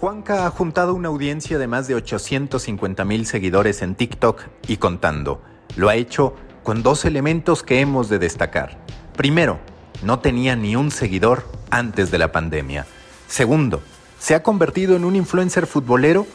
Juanca ha juntado una audiencia de más de 850 mil seguidores en TikTok y contando. Lo ha hecho con dos elementos que hemos de destacar. Primero, no tenía ni un seguidor antes de la pandemia. Segundo, se ha convertido en un influencer futbolero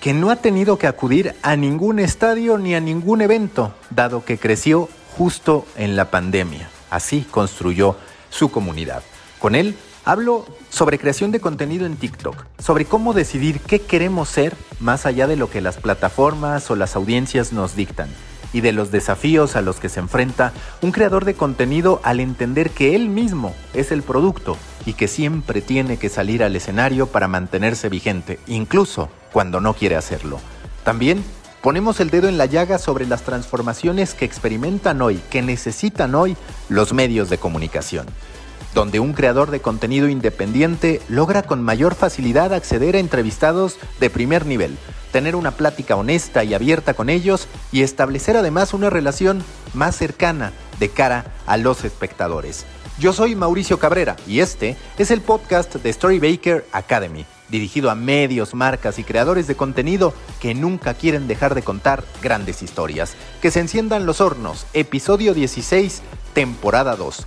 que no ha tenido que acudir a ningún estadio ni a ningún evento, dado que creció justo en la pandemia. Así construyó su comunidad. Con él hablo sobre creación de contenido en TikTok, sobre cómo decidir qué queremos ser más allá de lo que las plataformas o las audiencias nos dictan y de los desafíos a los que se enfrenta un creador de contenido al entender que él mismo es el producto y que siempre tiene que salir al escenario para mantenerse vigente, incluso cuando no quiere hacerlo. También ponemos el dedo en la llaga sobre las transformaciones que experimentan hoy, que necesitan hoy los medios de comunicación donde un creador de contenido independiente logra con mayor facilidad acceder a entrevistados de primer nivel, tener una plática honesta y abierta con ellos y establecer además una relación más cercana de cara a los espectadores. Yo soy Mauricio Cabrera y este es el podcast de Storybaker Academy, dirigido a medios, marcas y creadores de contenido que nunca quieren dejar de contar grandes historias. Que se enciendan los hornos, episodio 16, temporada 2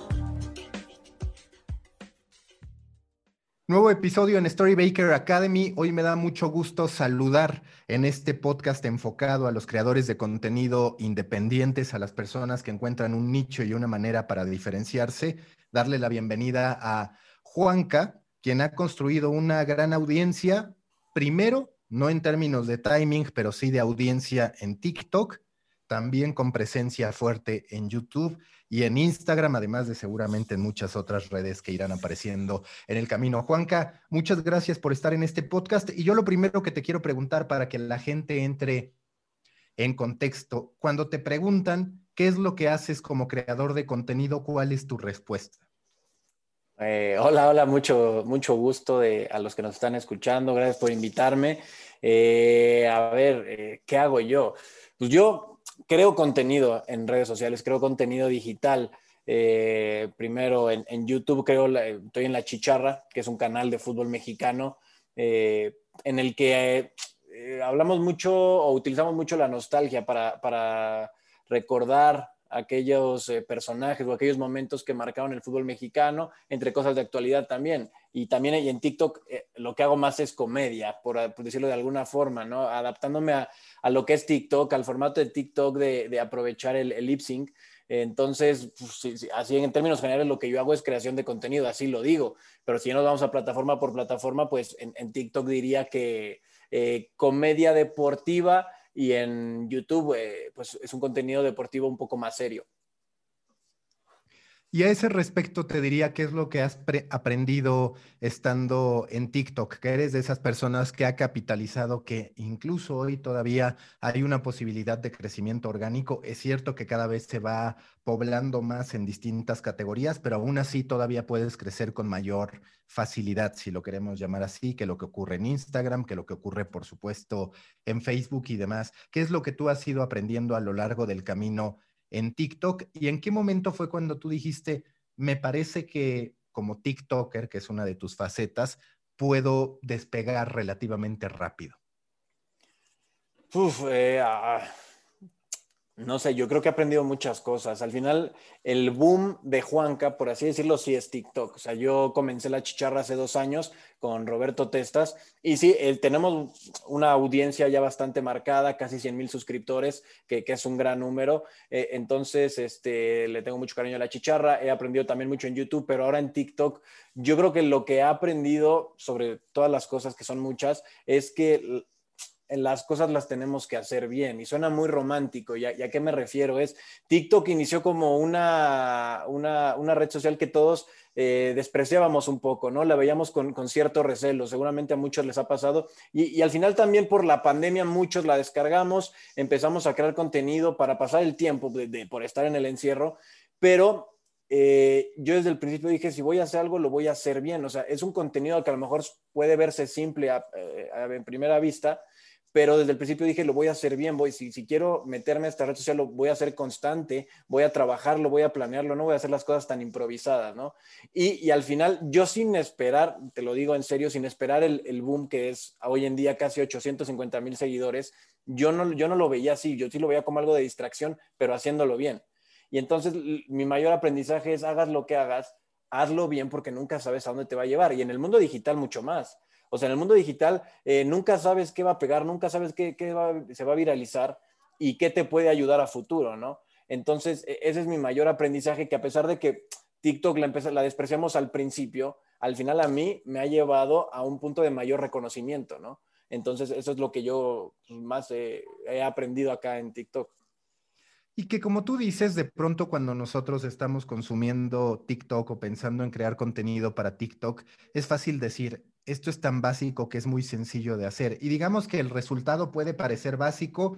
Nuevo episodio en Storybaker Academy. Hoy me da mucho gusto saludar en este podcast enfocado a los creadores de contenido independientes, a las personas que encuentran un nicho y una manera para diferenciarse. Darle la bienvenida a Juanca, quien ha construido una gran audiencia, primero, no en términos de timing, pero sí de audiencia en TikTok, también con presencia fuerte en YouTube y en Instagram, además de seguramente en muchas otras redes que irán apareciendo en el camino. Juanca, muchas gracias por estar en este podcast. Y yo lo primero que te quiero preguntar para que la gente entre en contexto, cuando te preguntan qué es lo que haces como creador de contenido, ¿cuál es tu respuesta? Eh, hola, hola, mucho, mucho gusto a los que nos están escuchando. Gracias por invitarme. Eh, a ver, eh, ¿qué hago yo? Pues yo creo contenido en redes sociales, creo contenido digital. Eh, primero en, YouTube, creo, estoy en La Chicharra, que es un canal de fútbol mexicano, eh, en el que eh, hablamos mucho o utilizamos mucho la nostalgia para, para recordar aquellos personajes o aquellos momentos que marcaron el fútbol mexicano, entre cosas de actualidad también. Y también en TikTok lo que hago más es comedia, por, por decirlo de alguna forma, ¿no? Adaptándome a, a lo que es TikTok, al formato de TikTok de, aprovechar el, lip sync. Entonces, pues, así en términos generales, lo que yo hago es creación de contenido, así lo digo. Pero si nos vamos a plataforma por plataforma, pues en, TikTok diría que eh, comedia deportiva y en YouTube, eh, pues es un contenido deportivo un poco más serio. Y a ese respecto te diría qué es lo que has aprendido estando en TikTok, que eres de esas personas que ha capitalizado que incluso hoy todavía hay una posibilidad de crecimiento orgánico. Es cierto que cada vez se va poblando más en distintas categorías, pero aún así todavía puedes crecer con mayor facilidad, si lo queremos llamar así, que lo que ocurre en Instagram, que lo que ocurre, por supuesto, en Facebook y demás. ¿Qué es lo que tú has ido aprendiendo a lo largo del camino? En TikTok y en qué momento fue cuando tú dijiste, me parece que como TikToker, que es una de tus facetas, puedo despegar relativamente rápido? Uf, eh, ah, No sé, yo creo que he aprendido muchas cosas. Al final, el boom de Juanca, por así decirlo, sí es TikTok. O sea, yo comencé la chicharra hace dos años con Roberto Testas y sí, tenemos una audiencia ya bastante marcada, casi 100 mil suscriptores, que, es un gran número. Eh, entonces, este, le tengo mucho cariño a la chicharra. He aprendido también mucho en YouTube, pero ahora en TikTok, yo creo que lo que he aprendido sobre todas las cosas, que son muchas, es que las cosas las tenemos que hacer bien. Y suena muy romántico. ¿Y a, qué me refiero? Es TikTok inició como una, una, red social que todos eh, despreciábamos un poco, ¿no? La veíamos con, cierto recelo. Seguramente a muchos les ha pasado. Y, al final también por la pandemia muchos la descargamos, empezamos a crear contenido para pasar el tiempo por estar en el encierro. Pero eh, yo desde el principio dije, si voy a hacer algo, lo voy a hacer bien. O sea, es un contenido que a lo mejor puede verse simple eh, en primera vista, pero desde el principio dije, lo voy a hacer bien, voy, si, si quiero meterme a esta red social, lo voy a hacer constante, voy a trabajarlo, voy a planearlo, no voy a hacer las cosas tan improvisadas, ¿no? Y, y al final, yo sin esperar, te lo digo en serio, sin esperar el, el boom que es hoy en día casi 850 mil seguidores, yo no, yo no lo veía así, yo sí lo veía como algo de distracción, pero haciéndolo bien. Y entonces mi mayor aprendizaje es, hagas lo que hagas, hazlo bien porque nunca sabes a dónde te va a llevar. Y en el mundo digital mucho más. O sea, en el mundo digital eh, nunca sabes qué va a pegar, nunca sabes qué, se va a viralizar y qué te puede ayudar a futuro, ¿no? Entonces, e, ese es mi mayor aprendizaje, que a pesar de que TikTok la, despreciamos al principio, al final a mí me ha llevado a un punto de mayor reconocimiento, ¿no? Entonces, eso es lo que yo más he aprendido acá en TikTok. Y que como tú dices, de pronto cuando nosotros estamos consumiendo TikTok o pensando en crear contenido para TikTok, es fácil decir, esto es tan básico que es muy sencillo de hacer. Y digamos que el resultado puede parecer básico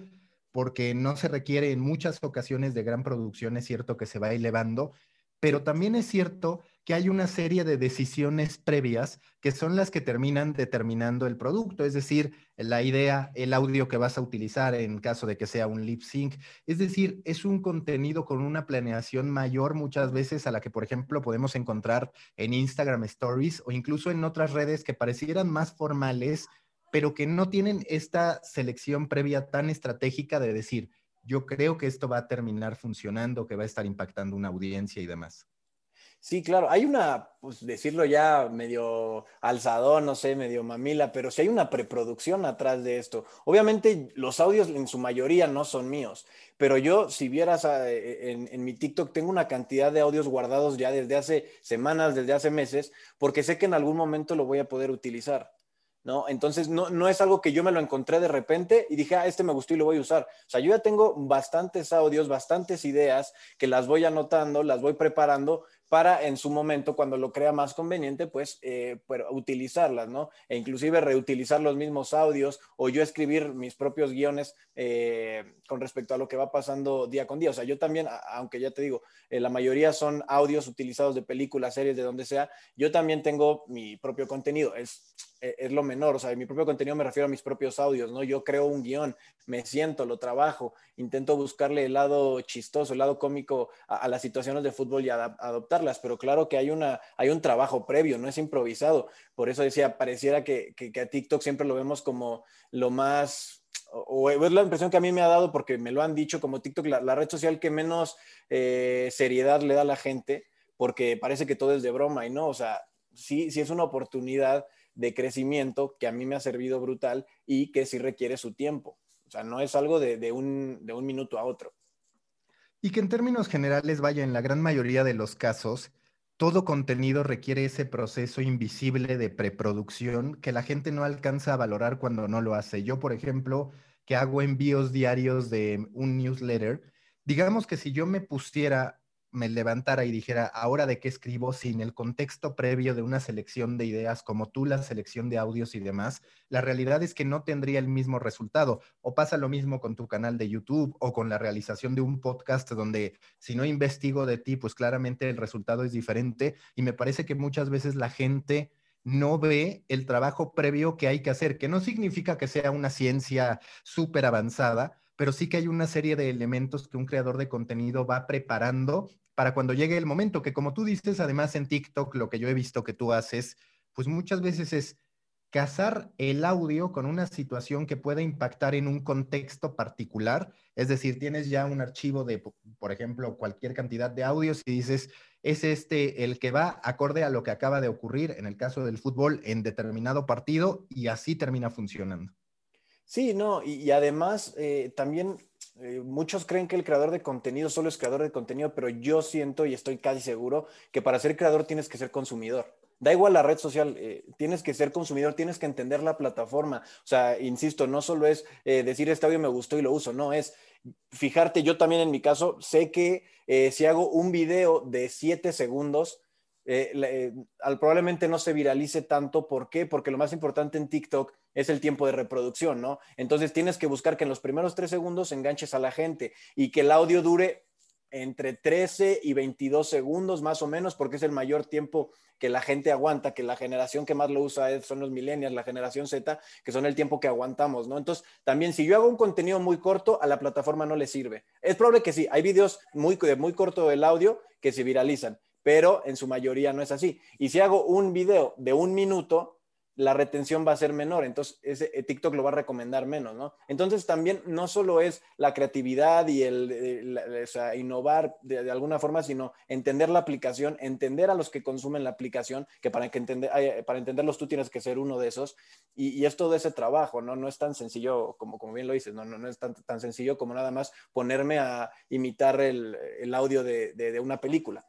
porque no se requiere en muchas ocasiones de gran producción, es cierto que se va elevando, pero también es cierto que hay una serie de decisiones previas que son las que terminan determinando el producto, es decir, la idea, el audio que vas a utilizar en caso de que sea un lip sync, es decir, es un contenido con una planeación mayor muchas veces a la que, por ejemplo, podemos encontrar en Instagram Stories o incluso en otras redes que parecieran más formales, pero que no tienen esta selección previa tan estratégica de decir, yo creo que esto va a terminar funcionando, que va a estar impactando una audiencia y demás. Sí, claro, hay una, pues decirlo ya medio alzadón, no sé, medio mamila, pero sí hay una preproducción atrás de esto. Obviamente los audios en su mayoría no son míos, pero yo, si vieras ah, e, en, en, mi TikTok, tengo una cantidad de audios guardados ya desde hace semanas, desde hace meses, porque sé que en algún momento lo voy a poder utilizar. ¿no? Entonces, no, no, es algo que yo me lo encontré de repente y dije, ah, este me gustó y lo voy a usar. O sea, yo ya tengo bastantes audios, bastantes ideas que las voy anotando, las voy preparando para en su momento, cuando lo crea más conveniente, pues, eh, utilizarlas, ¿no? E inclusive reutilizar los mismos audios o yo escribir mis propios guiones eh, con respecto a lo que va pasando día con día. O sea, yo también, aunque ya te digo, eh, la mayoría son audios utilizados de películas, series, de donde sea, yo también tengo mi propio contenido. Es es lo menor, o sea, mi propio contenido me refiero a mis propios audios, ¿no? Yo creo un guion, me siento, lo trabajo, intento buscarle el lado chistoso, el lado cómico a, las situaciones de fútbol y adoptarlas, pero claro que hay, una, hay un trabajo previo, no es improvisado. Por eso decía, pareciera que, que, a TikTok siempre lo vemos como lo más o es la impresión que a mí me ha dado porque me lo han dicho como TikTok, la, red social que menos eh, seriedad le da a la gente, porque parece que todo es de broma y no, o sea, sí, sí es una oportunidad de crecimiento que a mí me ha servido brutal y que sí requiere su tiempo. O sea, no es algo de, un, de un minuto a otro. Y que en términos generales, vaya, en la gran mayoría de los casos, todo contenido requiere ese proceso invisible de preproducción que la gente no alcanza a valorar cuando no lo hace. Yo, por ejemplo, que hago envíos diarios de un newsletter, digamos que si yo me pusiera me levantara y dijera, ahora de qué escribo, sin el contexto previo de una selección de ideas como tú, la selección de audios y demás, la realidad es que no tendría el mismo resultado. O pasa lo mismo con tu canal de YouTube o con la realización de un podcast donde si no investigo de ti, pues claramente el resultado es diferente. Y me parece que muchas veces la gente no ve el trabajo previo que hay que hacer, que no significa que sea una ciencia súper avanzada, pero sí que hay una serie de elementos que un creador de contenido va preparando para cuando llegue el momento, que como tú dices, además en TikTok, lo que yo he visto que tú haces, pues muchas veces es casar el audio con una situación que pueda impactar en un contexto particular. Es decir, tienes ya un archivo de, por ejemplo, cualquier cantidad de audios y dices, es este el que va acorde a lo que acaba de ocurrir en el caso del fútbol en determinado partido y así termina funcionando. Sí, no, y, además eh, también eh, muchos creen que el creador de contenido solo es creador de contenido, pero yo siento y estoy casi seguro que para ser creador tienes que ser consumidor. Da igual la red social, eh, tienes que ser consumidor, tienes que entender la plataforma. O sea, insisto, no solo es eh, decir este audio me gustó y lo uso, no, es fijarte, yo también en mi caso sé que si hago un video de siete segundos, probablemente no se viralice tanto. ¿Por qué? Porque lo más importante en TikTok es el tiempo de reproducción, ¿no? Entonces tienes que buscar que en los primeros tres segundos enganches a la gente y que el audio dure entre 13 y 22 segundos más o menos, porque es el mayor tiempo que la gente aguanta, que la generación que más lo usa son los millennials, la generación Z, que son el tiempo que aguantamos, ¿no? Entonces, también si yo hago un contenido muy corto, a la plataforma no le sirve. Es probable que sí, hay videos muy, de muy corto el audio que se viralizan, pero en su mayoría no es así. Y si hago un video de un minuto, la retención va a ser menor, entonces ese, eh, TikTok lo va a recomendar menos, ¿no? Entonces también no solo es la creatividad y el, innovar de, alguna forma, sino entender la aplicación, entender a los que consumen la aplicación, que para, que entender, para entenderlos tú tienes que ser uno de esos, y, es todo ese trabajo, ¿no? No es tan sencillo como, como bien lo dices, no, no, no es tan, tan sencillo como nada más ponerme a imitar el, audio de una película.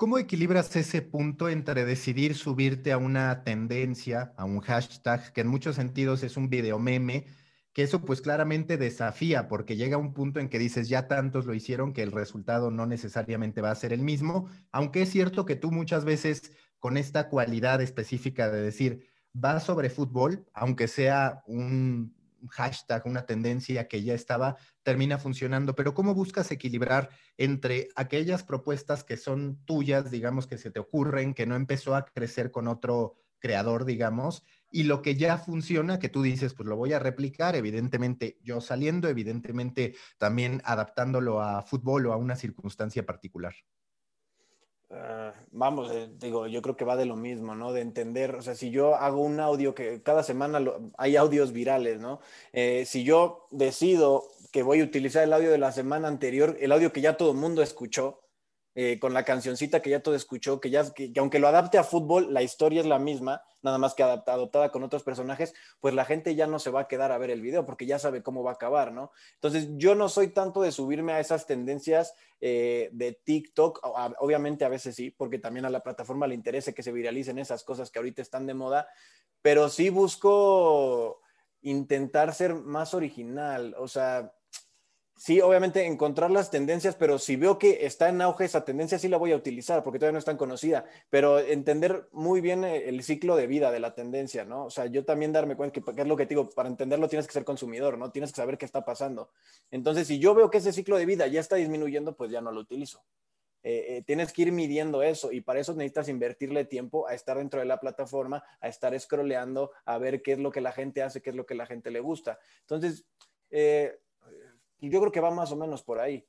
¿Cómo equilibras ese punto entre decidir subirte a una tendencia, a un hashtag, que en muchos sentidos es un video meme, que eso pues claramente desafía, porque llega un punto en que dices, ya tantos lo hicieron que el resultado no necesariamente va a ser el mismo, aunque es cierto que tú muchas veces con esta cualidad específica de decir, va sobre fútbol, aunque sea un, hashtag, una tendencia que ya estaba, termina funcionando. Pero ¿cómo buscas equilibrar entre aquellas propuestas que son tuyas, digamos, que se te ocurren, que no empezó a crecer con otro creador, digamos, y lo que ya funciona, que tú dices, pues lo voy a replicar, evidentemente yo saliendo, evidentemente también adaptándolo a fútbol o a una circunstancia particular? Ah, vamos, eh, digo, yo creo que va de lo mismo, ¿no? De entender, o sea, si yo hago un audio que cada semana hay audios virales, ¿no? Eh, si yo decido que voy a utilizar el audio de la semana anterior, el audio que ya todo el mundo escuchó, eh, con la cancioncita que ya todo escuchó, que ya que, aunque lo adapte a fútbol, la historia es la misma, nada más que adoptada con otros personajes, pues la gente ya no se va a quedar a ver el video porque ya sabe cómo va a acabar, ¿no? Entonces yo no soy tanto de subirme a esas tendencias eh, de TikTok, obviamente a veces sí, porque también a la plataforma le interesa que se viralicen esas cosas que ahorita están de moda, pero sí busco intentar ser más original, o sea, sí, obviamente encontrar las tendencias, pero si veo que está en auge esa tendencia, sí la voy a utilizar porque todavía no es tan conocida, pero entender muy bien eh, el ciclo de vida de la tendencia, ¿no? O sea, yo también darme cuenta que, es lo que te digo, para entenderlo tienes que ser consumidor, ¿no? Tienes que saber qué está pasando. Entonces, si yo veo que ese ciclo de vida ya está disminuyendo, pues ya no lo utilizo. Eh, eh, tienes que ir midiendo eso y para eso necesitas invertirle tiempo a estar dentro de la plataforma, a estar scrolleando, a ver qué es lo que la gente hace, qué es lo que la gente le gusta. Entonces, y yo creo que va más o menos por ahí.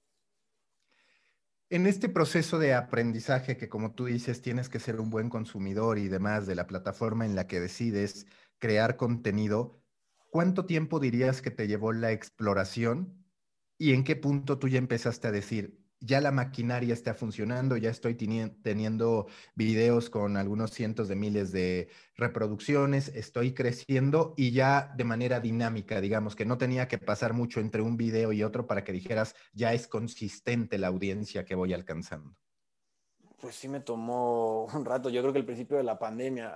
En este proceso de aprendizaje que, como tú dices, tienes que ser un buen consumidor y demás de la plataforma en la que decides crear contenido, ¿cuánto tiempo dirías que te llevó la exploración y en qué punto tú ya empezaste a decir, ya la maquinaria está funcionando, ya estoy teniendo videos con algunos cientos de miles de reproducciones, estoy creciendo y ya de manera dinámica, digamos, que no tenía que pasar mucho entre un video y otro para que dijeras, ya es consistente la audiencia que voy alcanzando. Pues sí me tomó un rato. Yo creo que el principio de la pandemia,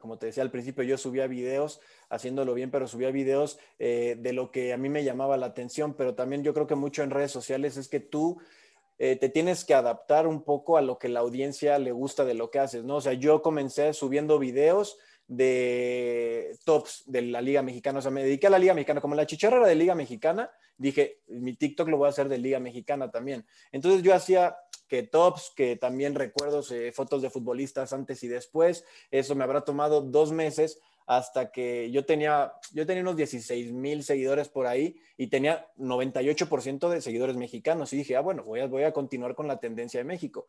como te decía al principio, yo subía videos haciéndolo bien, pero subía videos eh, de lo que a mí me llamaba la atención, pero también yo creo que mucho en redes sociales es que tú eh, te tienes que adaptar un poco a lo que la audiencia le gusta de lo que haces, ¿no? O sea, yo comencé subiendo videos de tops de la Liga Mexicana, o sea, me dediqué a la Liga Mexicana, como la chicharra era de Liga Mexicana, dije, mi TikTok lo voy a hacer de Liga Mexicana también. Entonces yo hacía que tops, que también recuerdos, eh, fotos de futbolistas antes y después, eso me habrá tomado dos meses hasta que yo tenía, yo tenía unos 16 mil seguidores por ahí y tenía 98% de seguidores mexicanos. Y dije, ah, bueno, voy a, voy a continuar con la tendencia de México.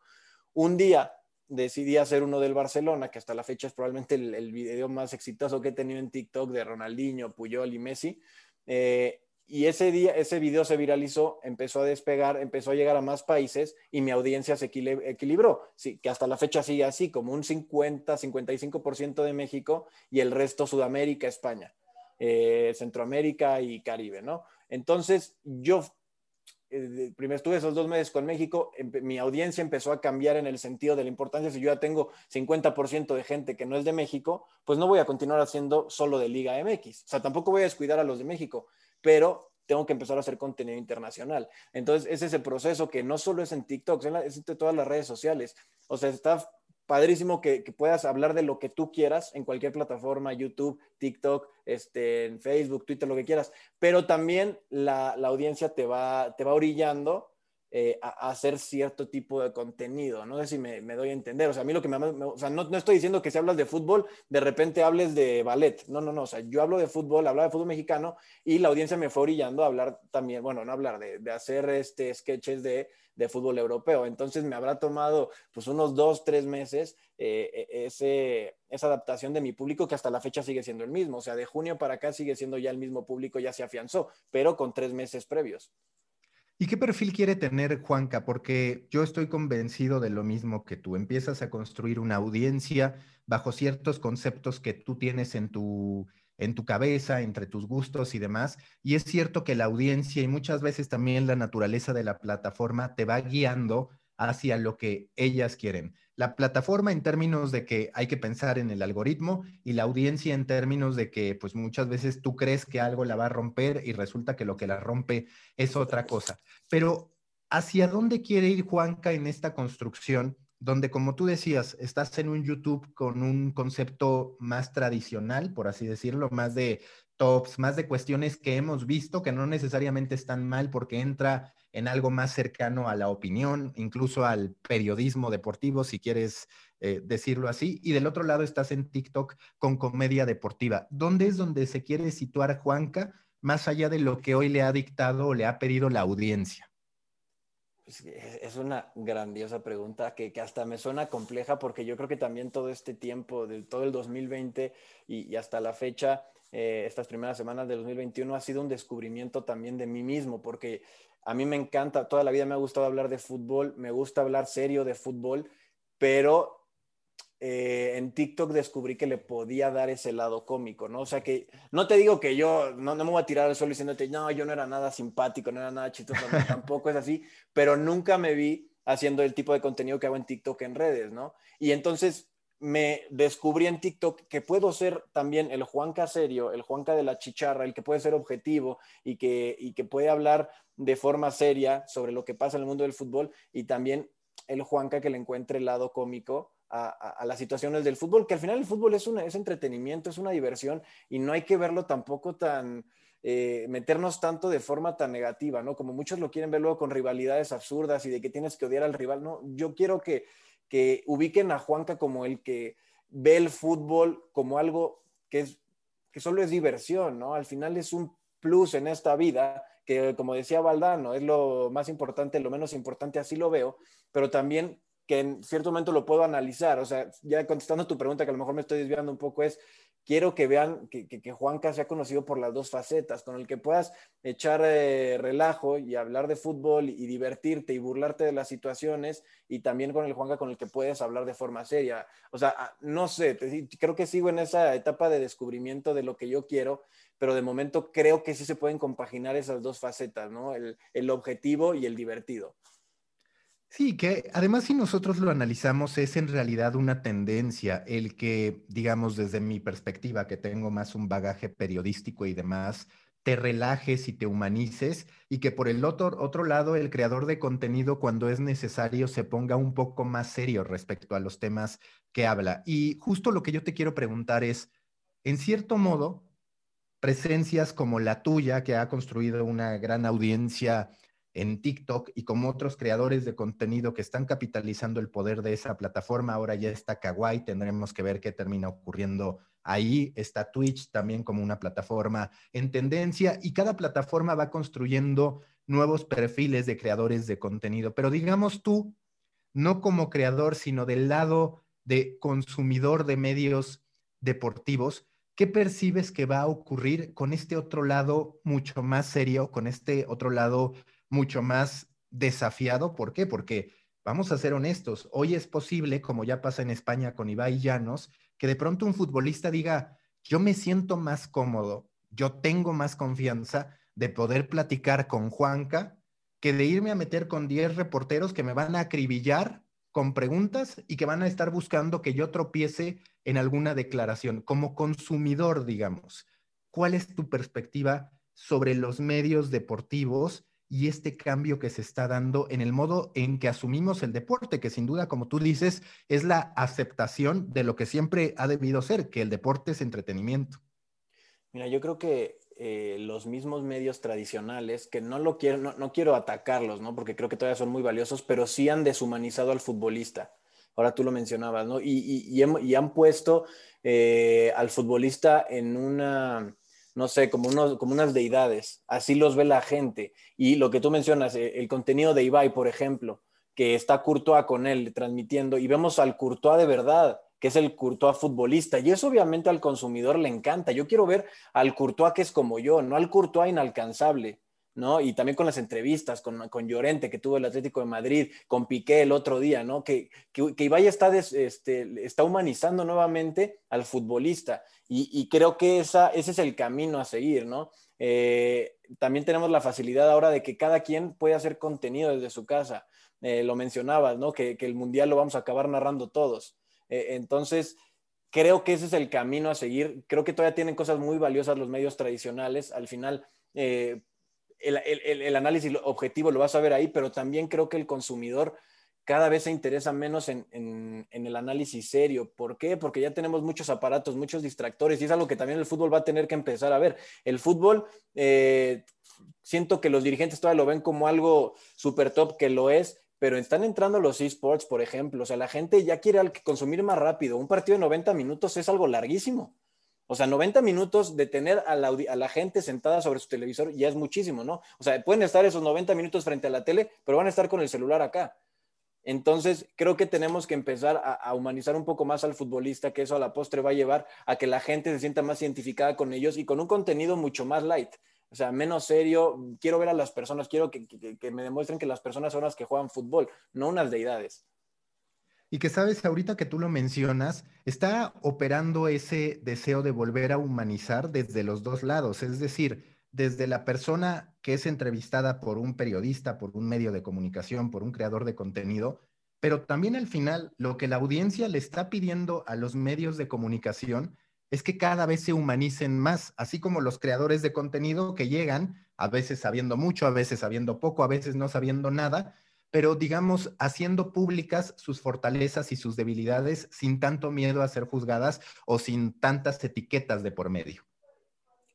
Un día decidí hacer uno del Barcelona, que hasta la fecha es probablemente el, video más exitoso que he tenido en TikTok de Ronaldinho, Puyol y Messi. Eh, y ese día, ese video se viralizó, empezó a despegar, empezó a llegar a más países y mi audiencia se equilibró. Sí, que hasta la fecha sigue así, como un 50, 55% de México y el resto Sudamérica, España, eh, Centroamérica y Caribe, ¿no? Entonces, yo eh, primero estuve esos dos meses con México, mi audiencia empezó a cambiar en el sentido de la importancia. Si yo ya tengo 50% de gente que no es de México, pues no voy a continuar haciendo solo de Liga MX. O sea, tampoco voy a descuidar a los de México pero tengo que empezar a hacer contenido internacional. Entonces, es ese proceso que no solo es en TikTok, es en todas las redes sociales. O sea, está padrísimo que, puedas hablar de lo que tú quieras en cualquier plataforma, YouTube, TikTok, este, en Facebook, Twitter, lo que quieras, pero también la, la audiencia te va, te va orillando eh, a, hacer cierto tipo de contenido. No sé si me, doy a entender. O sea, a mí lo que me, o sea, no, estoy diciendo que si hablas de fútbol, de repente hables de ballet. No, no, no. O sea, yo hablo de fútbol, hablaba de fútbol mexicano y la audiencia me fue orillando a hablar también, bueno, no hablar, de, hacer este sketches de, fútbol europeo. Entonces me habrá tomado pues unos dos, tres meses eh, e, ese, esa adaptación de mi público que hasta la fecha sigue siendo el mismo. O sea, de junio para acá sigue siendo ya el mismo público, ya se afianzó, pero con tres meses previos. ¿Y qué perfil quiere tener Juanca? Porque yo estoy convencido de lo mismo que tú. Empiezas a construir una audiencia bajo ciertos conceptos que tú tienes en tu, en tu cabeza, entre tus gustos y demás. Y es cierto que la audiencia y muchas veces también la naturaleza de la plataforma te va guiando hacia lo que ellas quieren. La plataforma en términos de que hay que pensar en el algoritmo y la audiencia en términos de que pues muchas veces tú crees que algo la va a romper y resulta que lo que la rompe es otra cosa. Pero ¿hacia dónde quiere ir Juanca en esta construcción? Donde, como tú decías, estás en un YouTube con un concepto más tradicional, por así decirlo, más de tops, más de cuestiones que hemos visto que no necesariamente están mal porque entra en algo más cercano a la opinión, incluso al periodismo deportivo, si quieres eh, decirlo así. Y del otro lado estás en TikTok con comedia deportiva. ¿Dónde es donde se quiere situar Juanca, más allá de lo que hoy le ha dictado o le ha pedido la audiencia? Pues, es una grandiosa pregunta que, hasta me suena compleja porque yo creo que también todo este tiempo, de todo el 2020 y, hasta la fecha, eh, estas primeras semanas del 2021 ha sido un descubrimiento también de mí mismo porque a mí me encanta, toda la vida me ha gustado hablar de fútbol, me gusta hablar serio de fútbol, pero eh, en TikTok descubrí que le podía dar ese lado cómico, ¿no? O sea que no te digo que yo, no, no me voy a tirar al suelo diciéndote, no, yo no era nada simpático, no era nada chistoso, tampoco es así, pero nunca me vi haciendo el tipo de contenido que hago en TikTok en redes, ¿no? Y entonces me descubrí en TikTok que puedo ser también el Juanca serio, el Juanca de la chicharra, el que puede ser objetivo y que, y que puede hablar de forma seria sobre lo que pasa en el mundo del fútbol y también el Juanca que le encuentre el lado cómico a, las situaciones del fútbol, que al final el fútbol es, una, es entretenimiento, es una diversión y no hay que verlo tampoco tan, eh, meternos tanto de forma tan negativa, ¿no? Como muchos lo quieren ver luego con rivalidades absurdas y de que tienes que odiar al rival, no, yo quiero que que ubiquen a Juanca como el que ve el fútbol como algo que, es, que solo es diversión, ¿no? Al final es un plus en esta vida, que como decía Valdano, es lo más importante, lo menos importante, así lo veo, pero también que en cierto momento lo puedo analizar. O sea, ya contestando tu pregunta, que a lo mejor me estoy desviando un poco, es quiero que vean que, Juanca se ha conocido por las dos facetas, con el que puedas echar eh, relajo y hablar de fútbol y, divertirte y burlarte de las situaciones, y también con el Juanca con el que puedes hablar de forma seria. O sea, ah, no sé, creo que sigo en esa etapa de descubrimiento de lo que yo quiero, pero de momento creo que sí se pueden compaginar esas dos facetas, ¿no? El objetivo y el divertido. Sí, que además si nosotros lo analizamos es en realidad una tendencia el que, digamos, desde mi perspectiva, que tengo más un bagaje periodístico y demás, te relajes y te humanices y que por el otro, otro lado el creador de contenido cuando es necesario se ponga un poco más serio respecto a los temas que habla. Y justo lo que yo te quiero preguntar es, en cierto modo, presencias como la tuya, que ha construido una gran audiencia en TikTok y como otros creadores de contenido que están capitalizando el poder de esa plataforma. Ahora ya está Kawaii, tendremos que ver qué termina ocurriendo ahí. Está Twitch también como una plataforma en tendencia y cada plataforma va construyendo nuevos perfiles de creadores de contenido. Pero digamos tú, no como creador, sino del lado de consumidor de medios deportivos, ¿qué percibes que va a ocurrir con este otro lado mucho más serio, con este otro lado mucho más desafiado? ¿Por qué? Porque vamos a ser honestos, hoy es posible, como ya pasa en España con Ibai Llanos, que de pronto un futbolista diga, yo me siento más cómodo, yo tengo más confianza de poder platicar con Juanca que de irme a meter con 10 reporteros que me van a acribillar con preguntas y que van a estar buscando que yo tropiece en alguna declaración. Como consumidor, digamos, ¿cuál es tu perspectiva sobre los medios deportivos y este cambio que se está dando en el modo en que asumimos el deporte, que sin duda, como tú dices, es la aceptación de lo que siempre ha debido ser, que el deporte es entretenimiento? Mira, yo creo que eh, los mismos medios tradicionales, que no lo quiero, no, quiero atacarlos, ¿no? Porque creo que todavía son muy valiosos, pero sí han deshumanizado al futbolista. Ahora tú lo mencionabas, ¿no? Y, han puesto eh, al futbolista en una, no sé, como, unos, como unas deidades. Así los ve la gente. Y lo que tú mencionas, eh, el contenido de Ibai, por ejemplo, que está Courtois con él transmitiendo, y vemos al Courtois de verdad que es el Courtois futbolista. Y eso obviamente al consumidor le encanta. Yo quiero ver al Courtois que es como yo, no al Courtois inalcanzable. ¿no? Y también con las entrevistas, con, con, Llorente, que tuvo el Atlético de Madrid, con Piqué el otro día, ¿no? Que, que, que Ibai está, este, está humanizando nuevamente al futbolista. Y, creo que esa, ese es el camino a seguir, ¿no? Eh, también tenemos la facilidad ahora de que cada quien puede hacer contenido desde su casa. Eh, lo mencionabas, ¿no? Que, que, el Mundial lo vamos a acabar narrando todos. Eh, entonces, creo que ese es el camino a seguir. Creo que todavía tienen cosas muy valiosas los medios tradicionales. Al final, eh, el, análisis objetivo lo vas a ver ahí, pero también creo que el consumidor cada vez se interesa menos en, el análisis serio. ¿Por qué? Porque ya tenemos muchos aparatos, muchos distractores y es algo que también el fútbol va a tener que empezar a ver. El fútbol, eh, siento que los dirigentes todavía lo ven como algo súper top, que lo es, pero están entrando los esports, por ejemplo. O sea, la gente ya quiere consumir más rápido. Un partido de 90 minutos es algo larguísimo. O sea, 90 minutos de tener a la, gente sentada sobre su televisor ya es muchísimo, ¿no? O sea, pueden estar esos 90 minutos frente a la tele, pero van a estar con el celular acá. Entonces, creo que tenemos que empezar a, a, humanizar un poco más al futbolista, que eso a la postre va a llevar a que la gente se sienta más identificada con ellos y con un contenido mucho más light o sea, menos serio. Quiero ver a las personas, quiero que, me demuestren que las personas son las que juegan fútbol, no unas deidades. Y que sabes, ahorita que tú lo mencionas, está operando ese deseo de volver a humanizar desde los dos lados, es decir, desde la persona que es entrevistada por un periodista, por un medio de comunicación, por un creador de contenido, pero también al final lo que la audiencia le está pidiendo a los medios de comunicación es que cada vez se humanicen más, así como los creadores de contenido que llegan, a veces sabiendo mucho, a veces sabiendo poco, a veces no sabiendo nada, pero digamos, haciendo públicas sus fortalezas y sus debilidades sin tanto miedo a ser juzgadas o sin tantas etiquetas de por medio.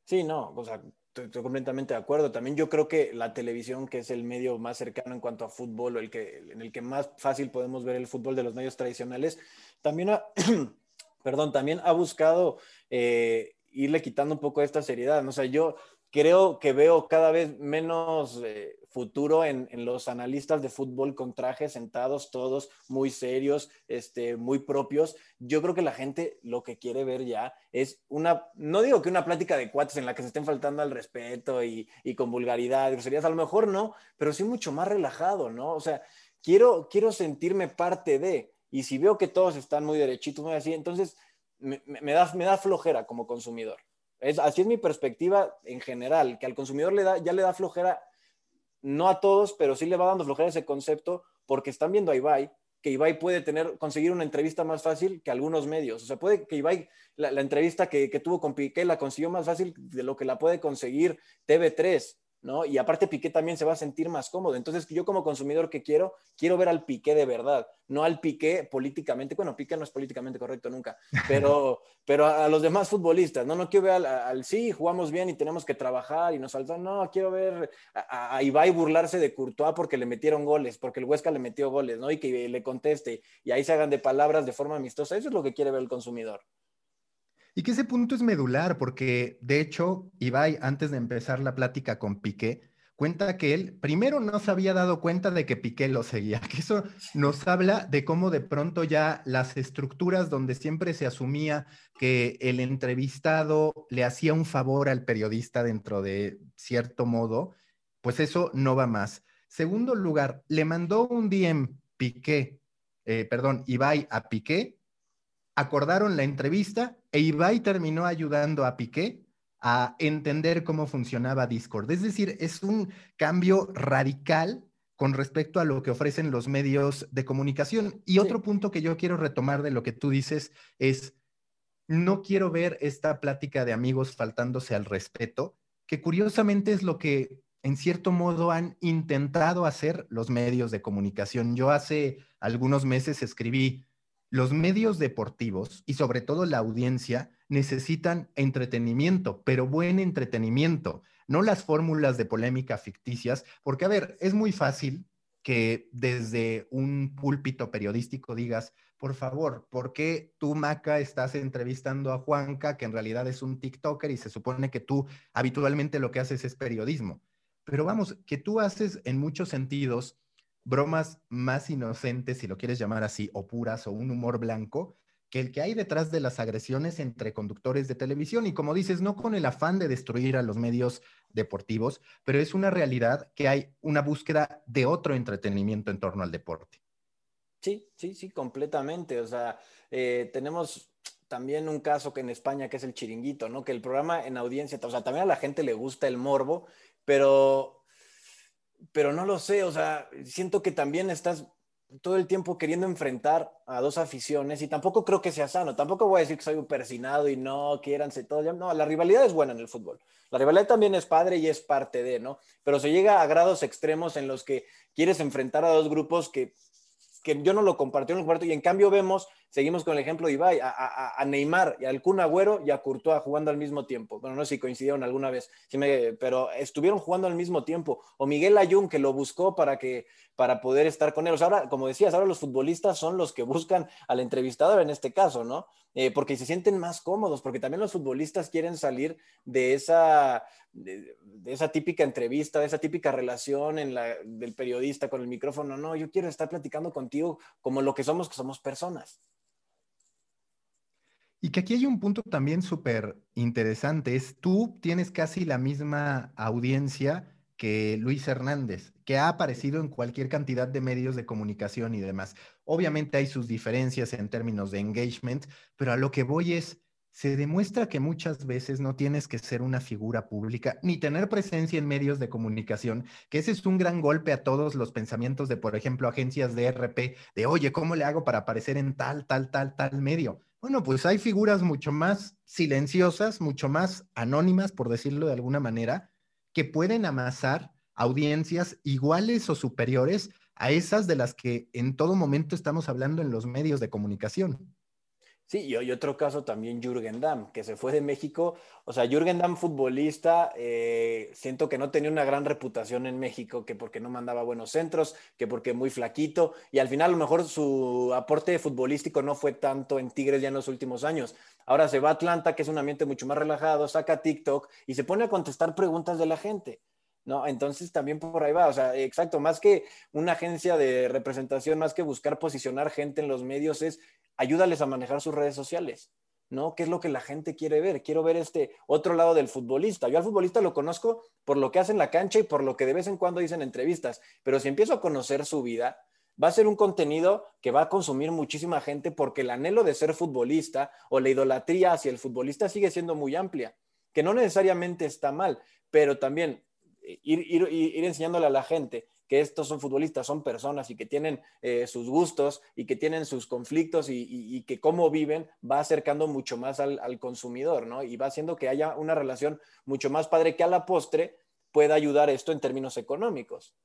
Sí, no, o sea, estoy, completamente de acuerdo. También yo creo que la televisión, que es el medio más cercano en cuanto a fútbol, o el que, en el que más fácil podemos ver el fútbol de los medios tradicionales, también ha, perdón, también ha buscado eh, irle quitando un poco esta seriedad. O sea, yo creo que veo cada vez menos eh, futuro en, los analistas de fútbol con trajes sentados, todos muy serios, este, muy propios. Yo creo que la gente lo que quiere ver ya es una, no digo que una plática de cuates en la que se estén faltando al respeto y, con vulgaridad, groserías, a lo mejor no, pero sí mucho más relajado, ¿no? O sea, quiero, quiero sentirme parte de, y si veo que todos están muy derechitos, muy así, entonces me, da, me da flojera como consumidor. Es, así es mi perspectiva en general, que al consumidor le da, ya le da flojera, no a todos, pero sí le va dando flojera ese concepto porque están viendo a Ibai, que Ibai puede tener, conseguir una entrevista más fácil que algunos medios. O sea, puede que Ibai, la, entrevista que, que, tuvo con Piqué la consiguió más fácil de lo que la puede conseguir TV3. ¿No? Y aparte Piqué también se va a sentir más cómodo. Entonces, yo como consumidor que quiero, quiero ver al Piqué de verdad, no al Piqué políticamente, bueno, Piqué no es políticamente correcto nunca, pero, pero a, los demás futbolistas, ¿no? No quiero ver al, sí, jugamos bien y tenemos que trabajar y nos falta, no, quiero ver a, a, Ibai burlarse de Courtois porque le metieron goles, porque el Huesca le metió goles, ¿no? Y que le conteste y ahí se hagan de palabras de forma amistosa. Eso es lo que quiere ver el consumidor. Y que ese punto es medular, porque de hecho, Ibai, antes de empezar la plática con Piqué, cuenta que él primero no se había dado cuenta de que Piqué lo seguía, que eso nos habla de cómo de pronto ya las estructuras donde siempre se asumía que el entrevistado le hacía un favor al periodista dentro de cierto modo, pues eso no va más. Segundo lugar, le mandó un DM Piqué, eh, perdón, Ibai a Piqué, acordaron la entrevista e Ibai terminó ayudando a Piqué a entender cómo funcionaba Discord. Es decir, es un cambio radical con respecto a lo que ofrecen los medios de comunicación. Y otro punto que yo quiero retomar de lo que tú dices es, no quiero ver esta plática de amigos faltándose al respeto, que curiosamente es lo que en cierto modo han intentado hacer los medios de comunicación. Yo hace algunos meses escribí, los medios deportivos y sobre todo la audiencia necesitan entretenimiento, pero buen entretenimiento, no las fórmulas de polémica ficticias, porque a ver, es muy fácil que desde un púlpito periodístico digas, por favor, ¿por qué tú, Maca, estás entrevistando a Juanca, que en realidad es un TikToker y se supone que tú habitualmente lo que haces es periodismo? Pero vamos, que tú haces en muchos sentidos bromas más inocentes, si lo quieres llamar así, o puras, o un humor blanco, que el que hay detrás de las agresiones entre conductores de televisión. Y como dices, no con el afán de destruir a los medios deportivos, pero es una realidad que hay una búsqueda de otro entretenimiento en torno al deporte. Sí, sí, sí, completamente. O sea, eh, tenemos también un caso que en España que es el chiringuito, ¿no? Que el programa en audiencia, o sea, también a la gente le gusta el morbo, pero, pero no lo sé, o sea, siento que también estás todo el tiempo queriendo enfrentar a dos aficiones y tampoco creo que sea sano. Tampoco voy a decir que soy un persinado y no quiéranse todos. No, la rivalidad es buena en el fútbol. La rivalidad también es padre y es parte de, ¿no? Pero se llega a grados extremos en los que quieres enfrentar a dos grupos que, que yo no lo compartí, no lo comparto y en cambio vemos Seguimos con el ejemplo de Ibai, a, Neymar y al Kun Agüero y a Courtois jugando al mismo tiempo. Bueno, no sé si coincidieron alguna vez, pero estuvieron jugando al mismo tiempo. O Miguel Ayun, que lo buscó para, que, para poder estar con ellos. Ahora, como decías, ahora los futbolistas son los que buscan al entrevistador en este caso, ¿no? Eh, porque se sienten más cómodos, porque también los futbolistas quieren salir de esa, de, esa típica entrevista, de esa típica relación en la, del periodista con el micrófono. No, yo quiero estar platicando contigo como lo que somos, que somos personas. Y que aquí hay un punto también súper interesante, es tú tienes casi la misma audiencia que Luis Hernández, que ha aparecido en cualquier cantidad de medios de comunicación y demás. Obviamente hay sus diferencias en términos de engagement, pero a lo que voy es, se demuestra que muchas veces no tienes que ser una figura pública ni tener presencia en medios de comunicación, que ese es un gran golpe a todos los pensamientos de, por ejemplo, agencias de RP, de, oye, ¿cómo le hago para aparecer en tal, tal, tal, tal medio? Bueno, pues hay figuras mucho más silenciosas, mucho más anónimas, por decirlo de alguna manera, que pueden amasar audiencias iguales o superiores a esas de las que en todo momento estamos hablando en los medios de comunicación. Sí, y, otro caso también Jürgen Damm, que se fue de México. O sea, Jürgen Damm, futbolista, eh, siento que no tenía una gran reputación en México, que porque no mandaba buenos centros, que porque muy flaquito, y al final a lo mejor su aporte futbolístico no fue tanto en Tigres ya en los últimos años. Ahora se va a Atlanta, que es un ambiente mucho más relajado, saca TikTok y se pone a contestar preguntas de la gente. ¿No? Entonces también por ahí va, o sea, exacto, más que una agencia de representación, más que buscar posicionar gente en los medios, es ayúdales a manejar sus redes sociales, ¿no? ¿Qué es lo que la gente quiere ver? Quiero ver este otro lado del futbolista. Yo al futbolista lo conozco por lo que hace en la cancha y por lo que de vez en cuando dicen entrevistas, pero si empiezo a conocer su vida, va a ser un contenido que va a consumir muchísima gente porque el anhelo de ser futbolista o la idolatría hacia el futbolista sigue siendo muy amplia, que no necesariamente está mal, pero también ir, ir, ir enseñándole a la gente que estos son futbolistas, son personas y que tienen eh, sus gustos y que tienen sus conflictos y, que cómo viven va acercando mucho más al, consumidor, ¿no? Y va haciendo que haya una relación mucho más padre que a la postre pueda ayudar esto en términos económicos.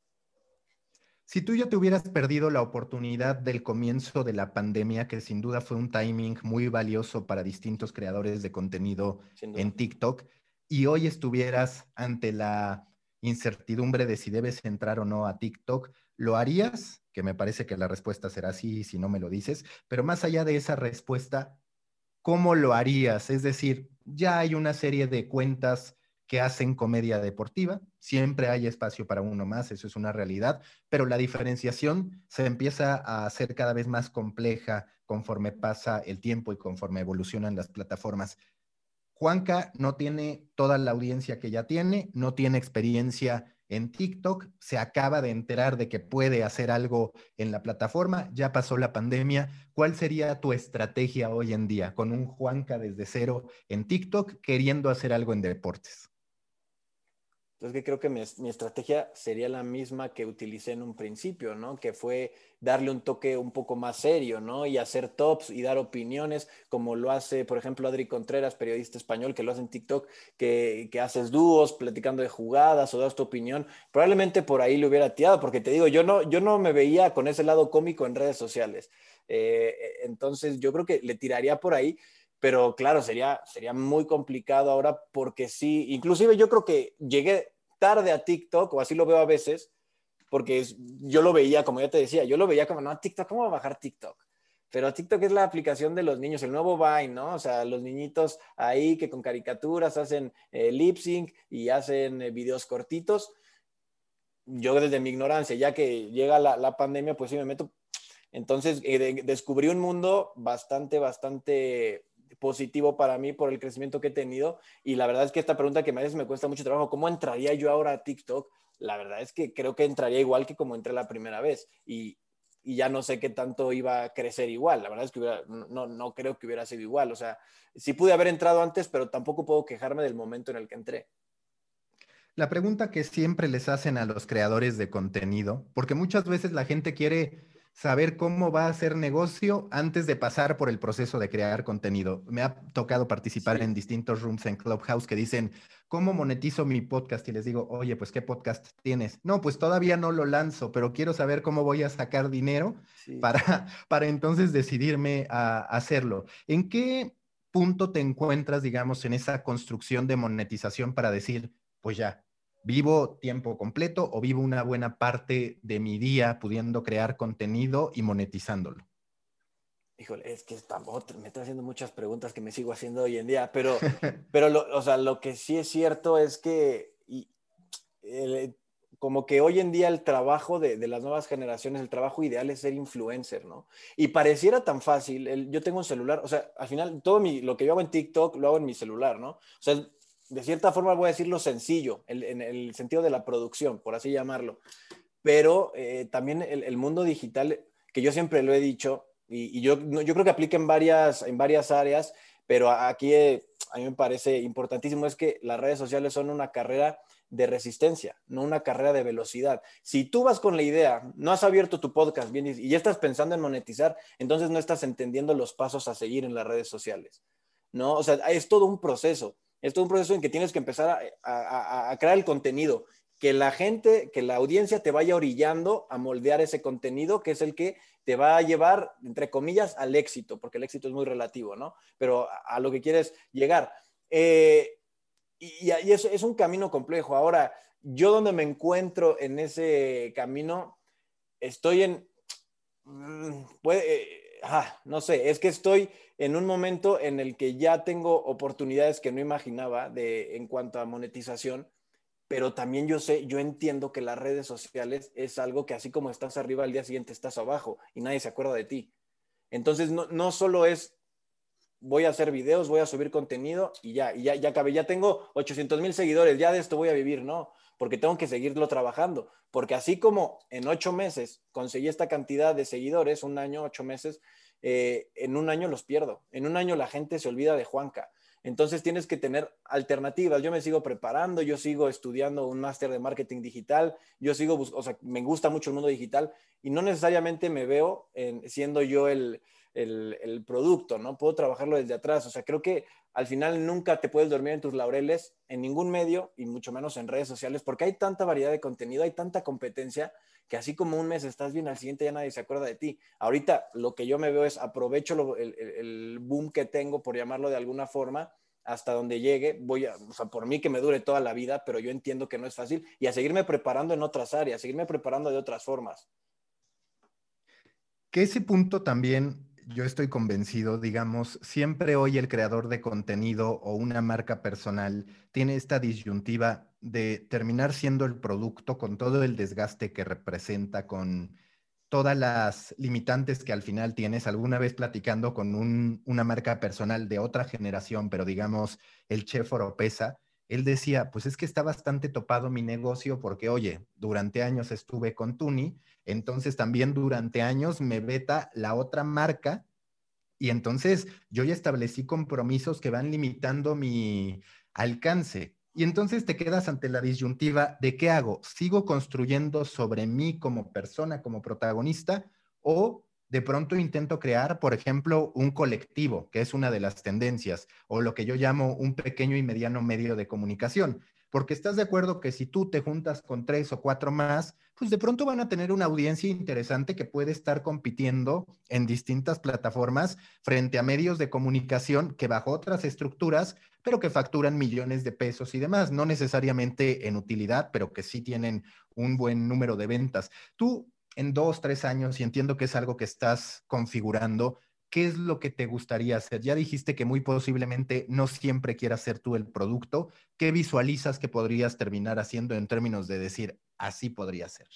Si tú ya te hubieras perdido la oportunidad del comienzo de la pandemia, que sin duda fue un timing muy valioso para distintos creadores de contenido en TikTok, y hoy estuvieras ante la incertidumbre de si debes entrar o no a TikTok, ¿lo harías? Que me parece que la respuesta será sí si no me lo dices, pero más allá de esa respuesta, ¿cómo lo harías? Es decir, ya hay una serie de cuentas que hacen comedia deportiva. Siempre hay espacio para uno más, eso es una realidad, pero la diferenciación se empieza a hacer cada vez más compleja conforme pasa el tiempo y conforme evolucionan las plataformas. Juanca no tiene toda la audiencia que ya tiene, no tiene experiencia en TikTok, se acaba de enterar de que puede hacer algo en la plataforma, ya pasó la pandemia. ¿Cuál sería tu estrategia hoy en día con un Juanca desde cero en TikTok queriendo hacer algo en deportes? Entonces, que creo que mi, estrategia sería la misma que utilicé en un principio, ¿no? Que fue darle un toque un poco más serio, ¿no? Y hacer tops y dar opiniones, como lo hace, por ejemplo, Adri Contreras, periodista español, que lo hace en TikTok, que, que haces dúos, platicando de jugadas o das tu opinión. Probablemente por ahí le hubiera tirado, porque te digo, yo no, yo no me veía con ese lado cómico en redes sociales. Eh, entonces, yo creo que le tiraría por ahí pero claro, sería, sería muy complicado ahora porque sí, inclusive yo creo que llegué tarde a TikTok, o así lo veo a veces, porque yo lo veía, como ya te decía, yo lo veía como, no, TikTok, ¿cómo va a bajar TikTok? Pero TikTok es la aplicación de los niños, el nuevo Vine, ¿no? O sea, los niñitos ahí que con caricaturas hacen eh, lip sync y hacen eh, videos cortitos. Yo desde mi ignorancia, ya que llega la, la pandemia, pues sí me meto. Entonces, eh, descubrí un mundo bastante, bastante positivo para mí por el crecimiento que he tenido. Y la verdad es que esta pregunta que me haces me cuesta mucho trabajo. ¿Cómo entraría yo ahora a TikTok? La verdad es que creo que entraría igual que como entré la primera vez. Y, y ya no sé qué tanto iba a crecer igual. La verdad es que no, no creo que hubiera sido igual. O sea, sí pude haber entrado antes, pero tampoco puedo quejarme del momento en el que entré. La pregunta que siempre les hacen a los creadores de contenido, porque muchas veces la gente quiere saber cómo va a hacer negocio antes de pasar por el proceso de crear contenido. Me ha tocado participar en distintos rooms en Clubhouse que dicen, ¿cómo monetizo mi podcast? Y les digo, oye, pues ¿qué podcast tienes? No, pues todavía no lo lanzo, pero quiero saber cómo voy a sacar dinero para, para entonces decidirme a hacerlo. ¿En qué punto te encuentras, digamos, en esa construcción de monetización para decir, pues ya, vivo tiempo completo o vivo una buena parte de mi día pudiendo crear contenido y monetizándolo? Híjole, es que me está haciendo muchas preguntas que me sigo haciendo hoy en día, pero, pero lo, o sea, lo que sí es cierto es que como que hoy en día el trabajo de, de, las nuevas generaciones, el trabajo ideal es ser influencer, ¿no? Y pareciera tan fácil, yo tengo un celular, o sea, al final todo mi, lo que yo hago en TikTok lo hago en mi celular, ¿no? O sea, de cierta forma voy a decirlo sencillo, en el sentido de la producción, por así llamarlo. Pero eh, también el, mundo digital, que yo siempre lo he dicho, y, yo, yo creo que aplica en varias, en varias áreas, pero aquí eh, a mí me parece importantísimo, es que las redes sociales son una carrera de resistencia, no una carrera de velocidad. Si tú vas con la idea, no has abierto tu podcast bien y ya estás pensando en monetizar, entonces no estás entendiendo los pasos a seguir en las redes sociales. ¿no? O sea, es todo un proceso. Es todo un proceso en que tienes que empezar a, crear el contenido, que la gente, que la audiencia te vaya orillando a moldear ese contenido, que es el que te va a llevar, entre comillas, al éxito, porque el éxito es muy relativo, ¿no? Pero a, lo que quieres llegar. Eh, y, y es, es, un camino complejo. Ahora, yo donde me encuentro en ese camino, estoy en... Mm, puede, no sé, es que estoy en un momento en el que ya tengo oportunidades que no imaginaba de, en cuanto a monetización, pero también yo sé, yo entiendo que las redes sociales es algo que así como estás arriba al día siguiente estás abajo y nadie se acuerda de ti. Entonces no, no solo es voy a hacer videos, voy a subir contenido y ya, y ya, ya acabé, ya tengo 800 mil seguidores, ya de esto voy a vivir, no, porque tengo que seguirlo trabajando, porque así como en ocho meses conseguí esta cantidad de seguidores, un año, ocho meses, eh, en un año los pierdo, en un año la gente se olvida de Juanca. Entonces tienes que tener alternativas. Yo me sigo preparando, yo sigo estudiando un máster de marketing digital, yo sigo, o sea, me gusta mucho el mundo digital y no necesariamente me veo en, siendo yo el, el, producto, ¿no? Puedo trabajarlo desde atrás. O sea, creo que al final nunca te puedes dormir en tus laureles en ningún medio y mucho menos en redes sociales porque hay tanta variedad de contenido, hay tanta competencia que así como un mes estás bien, al siguiente ya nadie se acuerda de ti. Ahorita lo que yo me veo es aprovecho el, el, boom que tengo, por llamarlo de alguna forma, hasta donde llegue. Voy a, o sea, por mí que me dure toda la vida, pero yo entiendo que no es fácil y a seguirme preparando en otras áreas, seguirme preparando de otras formas que ese punto también yo estoy convencido, digamos, siempre hoy el creador de contenido o una marca personal tiene esta disyuntiva de terminar siendo el producto con todo el desgaste que representa, con todas las limitantes que al final tienes. Alguna vez platicando con una marca personal de otra generación, pero digamos el chef Oropesa, él decía, pues es que está bastante topado mi negocio porque, oye, durante años estuve con Tuni, entonces también durante años me beta la otra marca y entonces yo ya establecí compromisos que van limitando mi alcance. Y entonces te quedas ante la disyuntiva de qué hago, sigo construyendo sobre mí como persona, como protagonista, o de pronto intento crear, por ejemplo, un colectivo, que es una de las tendencias, o lo que yo llamo un pequeño y mediano medio de comunicación. Porque estás de acuerdo que si tú te juntas con tres o cuatro más, pues de pronto van a tener una audiencia interesante que puede estar compitiendo en distintas plataformas frente a medios de comunicación que bajo otras estructuras, pero que facturan millones de pesos y demás, no necesariamente en utilidad, pero que sí tienen un buen número de ventas. Tú en dos, tres años, y entiendo que es algo que estás configurando, ¿qué es lo que te gustaría hacer? Ya dijiste que muy posiblemente no siempre quieras ser tú el producto. ¿Qué visualizas que podrías terminar haciendo en términos de decir, así podría ser?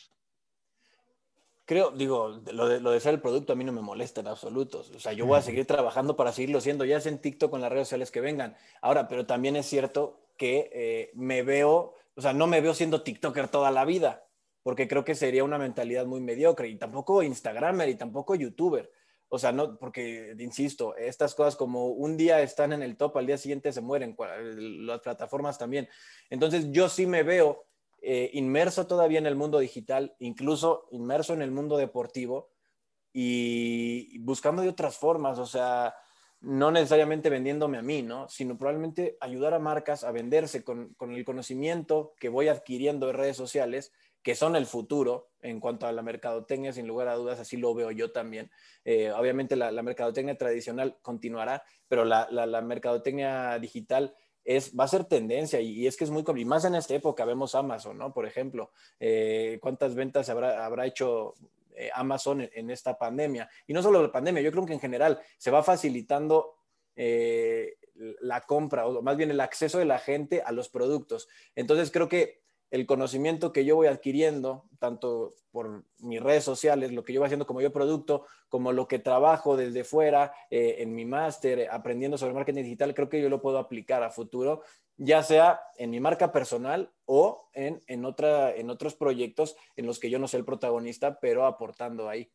Creo, digo, lo de, lo de ser el producto a mí no me molesta en absoluto. O sea, yo voy a seguir trabajando para seguirlo siendo, ya sea en TikTok con las redes sociales que vengan. Ahora, pero también es cierto que eh, me veo, o sea, no me veo siendo TikToker toda la vida porque creo que sería una mentalidad muy mediocre y tampoco Instagramer y tampoco YouTuber. O sea, no, porque, insisto, estas cosas como un día están en el top, al día siguiente se mueren, las plataformas también. Entonces, yo sí me veo eh, inmerso todavía en el mundo digital, incluso inmerso en el mundo deportivo y buscando de otras formas, o sea, no necesariamente vendiéndome a mí, ¿no? Sino probablemente ayudar a marcas a venderse con, con el conocimiento que voy adquiriendo en redes sociales que son el futuro en cuanto a la mercadotecnia, sin lugar a dudas, así lo veo yo también. Eh, obviamente la, mercadotecnia tradicional continuará, pero la, mercadotecnia digital es, va a ser tendencia y, es que es muy y más en esta época vemos Amazon, ¿no? Por ejemplo, eh, ¿cuántas ventas habrá, habrá hecho eh, Amazon en, esta pandemia? Y no solo la pandemia, yo creo que en general se va facilitando la compra o más bien el acceso de la gente a los productos. Entonces creo que el conocimiento que yo voy adquiriendo, tanto por mis redes sociales, lo que yo voy haciendo como yo producto, como lo que trabajo desde fuera eh, en mi máster, aprendiendo sobre marketing digital, creo que yo lo puedo aplicar a futuro, ya sea en mi marca personal o en, en, otra, en otros proyectos en los que yo no soy el protagonista, pero aportando ahí.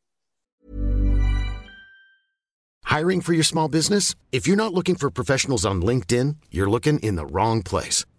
Hiring for your small business? If you're not looking for professionals on LinkedIn, you're looking in the wrong place.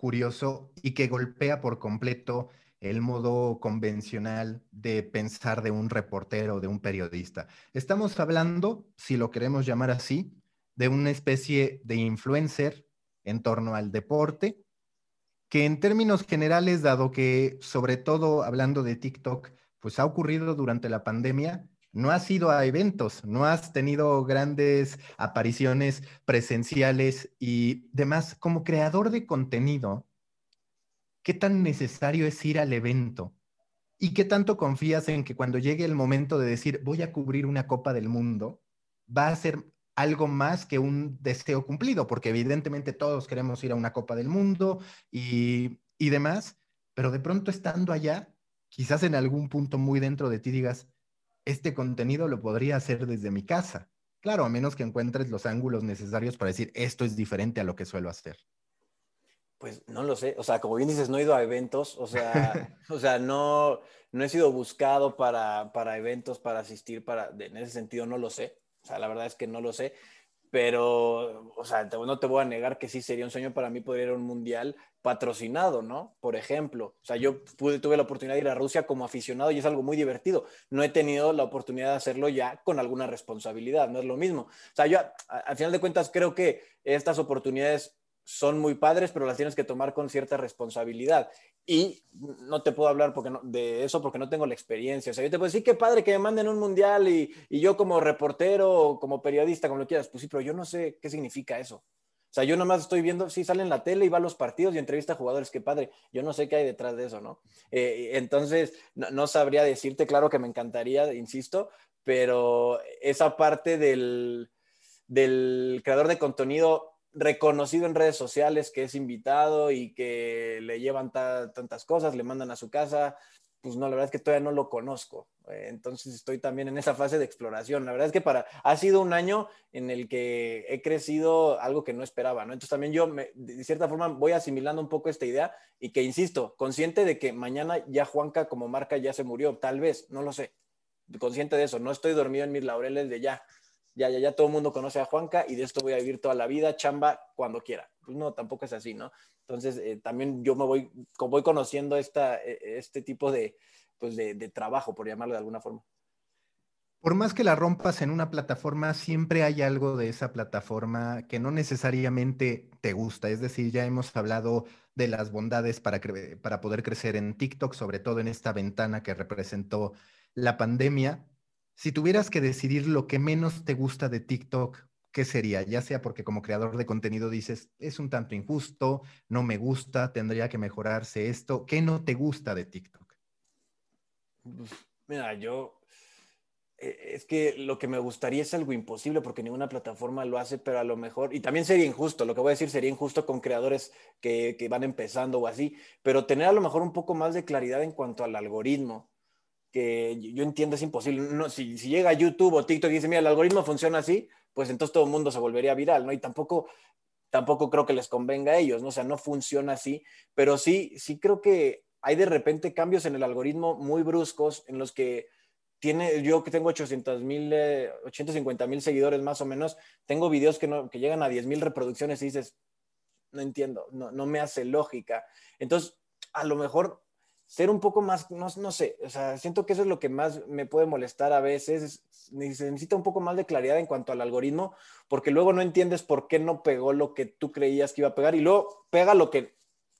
curioso y que golpea por completo el modo convencional de pensar de un reportero, de un periodista. Estamos hablando, si lo queremos llamar así, de una especie de influencer en torno al deporte, que en términos generales, dado que sobre todo hablando de TikTok, pues ha ocurrido durante la pandemia, no has ido a eventos, no has tenido grandes apariciones presenciales y demás. Como creador de contenido, ¿qué tan necesario es ir al evento? ¿Y qué tanto confías en que cuando llegue el momento de decir voy a cubrir una Copa del Mundo, va a ser algo más que un deseo cumplido? Porque evidentemente todos queremos ir a una Copa del Mundo y, y demás, pero de pronto estando allá, quizás en algún punto muy dentro de ti digas, este contenido lo podría hacer desde mi casa. Claro, a menos que encuentres los ángulos necesarios para decir esto es diferente a lo que suelo hacer. Pues no lo sé, o sea, como bien dices, no he ido a eventos, o sea, o sea no, no he sido buscado para, para eventos, para asistir, para, en ese sentido no lo sé, o sea, la verdad es que no lo sé, pero, o sea, no te voy a negar que sí sería un sueño. Para mí poder ir a un mundial patrocinado, ¿no? Por ejemplo, o sea, yo pude, tuve la oportunidad de ir a Rusia como aficionado y es algo muy divertido. No he tenido la oportunidad de hacerlo ya con alguna responsabilidad, no es lo mismo. O sea, yo al final de cuentas creo que estas oportunidades son muy padres, pero las tienes que tomar con cierta responsabilidad. Y no te puedo hablar porque de eso porque no tengo la experiencia. O sea, yo te puedo decir, qué padre que me manden un mundial y, y yo como reportero o como periodista, como lo quieras, pues sí, pero yo no sé qué significa eso. O sea, yo nomás estoy viendo, sí, sale en la tele y va a los partidos y entrevista a jugadores, qué padre. Yo no sé qué hay detrás de eso, ¿no? Eh, entonces, no, sabría decirte, claro que me encantaría, insisto, pero esa parte del, del creador de contenido reconocido en redes sociales que es invitado y que le llevan tantas cosas, le mandan a su casa, pues no, la verdad es que todavía no lo conozco. Eh, entonces estoy también en esa fase de exploración. La verdad es que para, ha sido un año en el que he crecido algo que no esperaba, ¿no? Entonces también yo, de cierta forma, voy asimilando un poco esta idea y que, insisto, consciente de que mañana ya Juanca como marca ya se murió, tal vez, no lo sé. Consciente de eso, no estoy dormido en mis laureles de ya, ya, ya, ya todo el mundo conoce a Juanca y de esto voy a vivir toda la vida, chamba, cuando quiera. Pues no, tampoco es así, ¿no? Entonces, eh, también yo me voy, voy conociendo esta, e, este tipo de, pues de, trabajo, por llamarlo de alguna forma. Por más que la rompas en una plataforma, siempre hay algo de esa plataforma que no necesariamente te gusta. Es decir, ya hemos hablado de las bondades para, para poder crecer en TikTok, sobre todo en esta ventana que representó la pandemia. Si tuvieras que decidir lo que menos te gusta de TikTok, ¿qué sería? Ya sea porque como creador de contenido dices, es un tanto injusto, no me gusta, tendría que mejorarse esto. ¿Qué no te gusta de TikTok? Mira, yo eh, es que lo que me gustaría es algo imposible porque ninguna plataforma lo hace, pero a lo mejor, y también sería injusto, lo que voy a decir sería injusto con creadores que, que van empezando o así, pero tener a lo mejor un poco más de claridad en cuanto al algoritmo que yo entiendo es imposible. No, si, si, llega YouTube o TikTok y dice, mira, el algoritmo funciona así, pues entonces todo el mundo se volvería viral, ¿no? Y tampoco, tampoco creo que les convenga a ellos, ¿no? O sea, no funciona así, pero sí, sí creo que hay de repente cambios en el algoritmo muy bruscos en los que tiene, yo que tengo 800 mil, 850 mil seguidores más o menos, tengo videos que, no, que llegan a 10 mil reproducciones y dices, no entiendo, no, no me hace lógica. Entonces, a lo mejor ser un poco más, no, no, sé, o sea, siento que eso es lo que más me puede molestar a veces, se necesita un poco más de claridad en cuanto al algoritmo, porque luego no entiendes por qué no pegó lo que tú creías que iba a pegar y luego pega lo que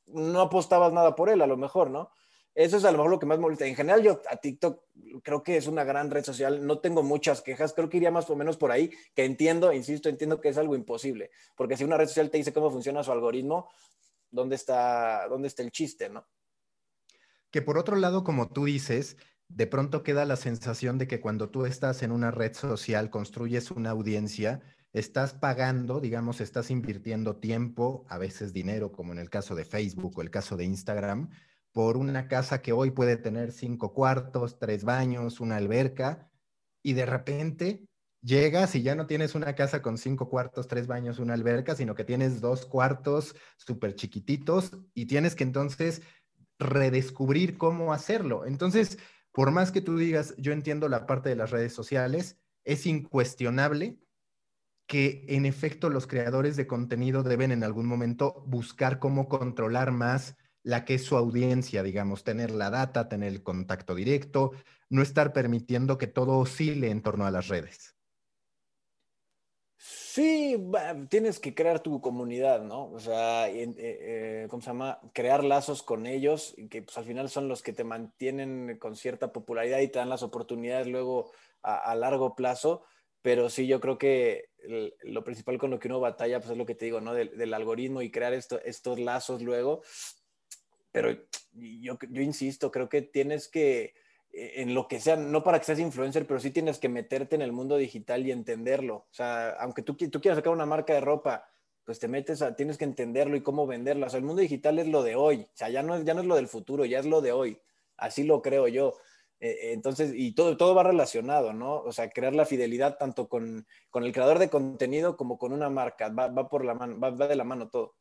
no apostabas nada por él, a lo mejor, ¿no? Eso es a lo mejor lo que más molesta. En general, yo a TikTok creo que es una gran red social, no tengo muchas quejas, creo que iría más o menos por ahí, que entiendo, insisto, entiendo que es algo imposible, porque si una red social te dice cómo funciona su algoritmo, ¿dónde está, dónde está el chiste, no? Que por otro lado, como tú dices, de pronto queda la sensación de que cuando tú estás en una red social, construyes una audiencia, estás pagando, digamos, estás invirtiendo tiempo, a veces dinero, como en el caso de Facebook o el caso de Instagram, por una casa que hoy puede tener cinco cuartos, tres baños, una alberca, y de repente llegas y ya no tienes una casa con cinco cuartos, tres baños, una alberca, sino que tienes dos cuartos súper chiquititos y tienes que entonces redescubrir cómo hacerlo. Entonces, por más que tú digas, yo entiendo la parte de las redes sociales, es incuestionable que en efecto los creadores de contenido deben en algún momento buscar cómo controlar más la que es su audiencia, digamos, tener la data, tener el contacto directo, no estar permitiendo que todo oscile en torno a las redes. Sí, tienes que crear tu comunidad, ¿no? O sea, eh, eh, ¿cómo se llama? Crear lazos con ellos, que pues, al final son los que te mantienen con cierta popularidad y te dan las oportunidades luego a, largo plazo. Pero sí, yo creo que lo principal con lo que uno batalla, pues es lo que te digo, ¿no? Del, algoritmo y crear estos lazos luego. Pero yo, insisto, creo que tienes que en lo que sea, no para que seas influencer, pero sí tienes que meterte en el mundo digital y entenderlo. O sea, aunque tú, tú quieras sacar una marca de ropa, pues te metes a, tienes que entenderlo y cómo venderlo. O sea, el mundo digital es lo de hoy. O sea, ya no es, ya no es lo del futuro, ya es lo de hoy. Así lo creo yo. Eh, entonces, y todo, todo va relacionado, ¿no? O sea, crear la fidelidad tanto con, con el creador de contenido como con una marca. Va, va por la mano, va, va de la mano todo.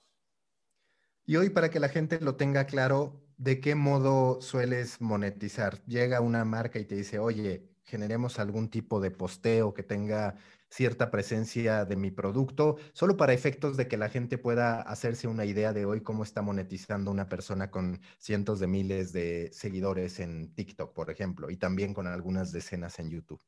Y hoy, para que la gente lo tenga claro, ¿de qué modo sueles monetizar? Llega una marca y te dice, oye, generemos algún tipo de posteo que tenga cierta presencia de mi producto, solo para efectos de que la gente pueda hacerse una idea de hoy cómo está monetizando una persona con cientos de miles de seguidores en TikTok, por ejemplo, y también con algunas decenas en YouTube.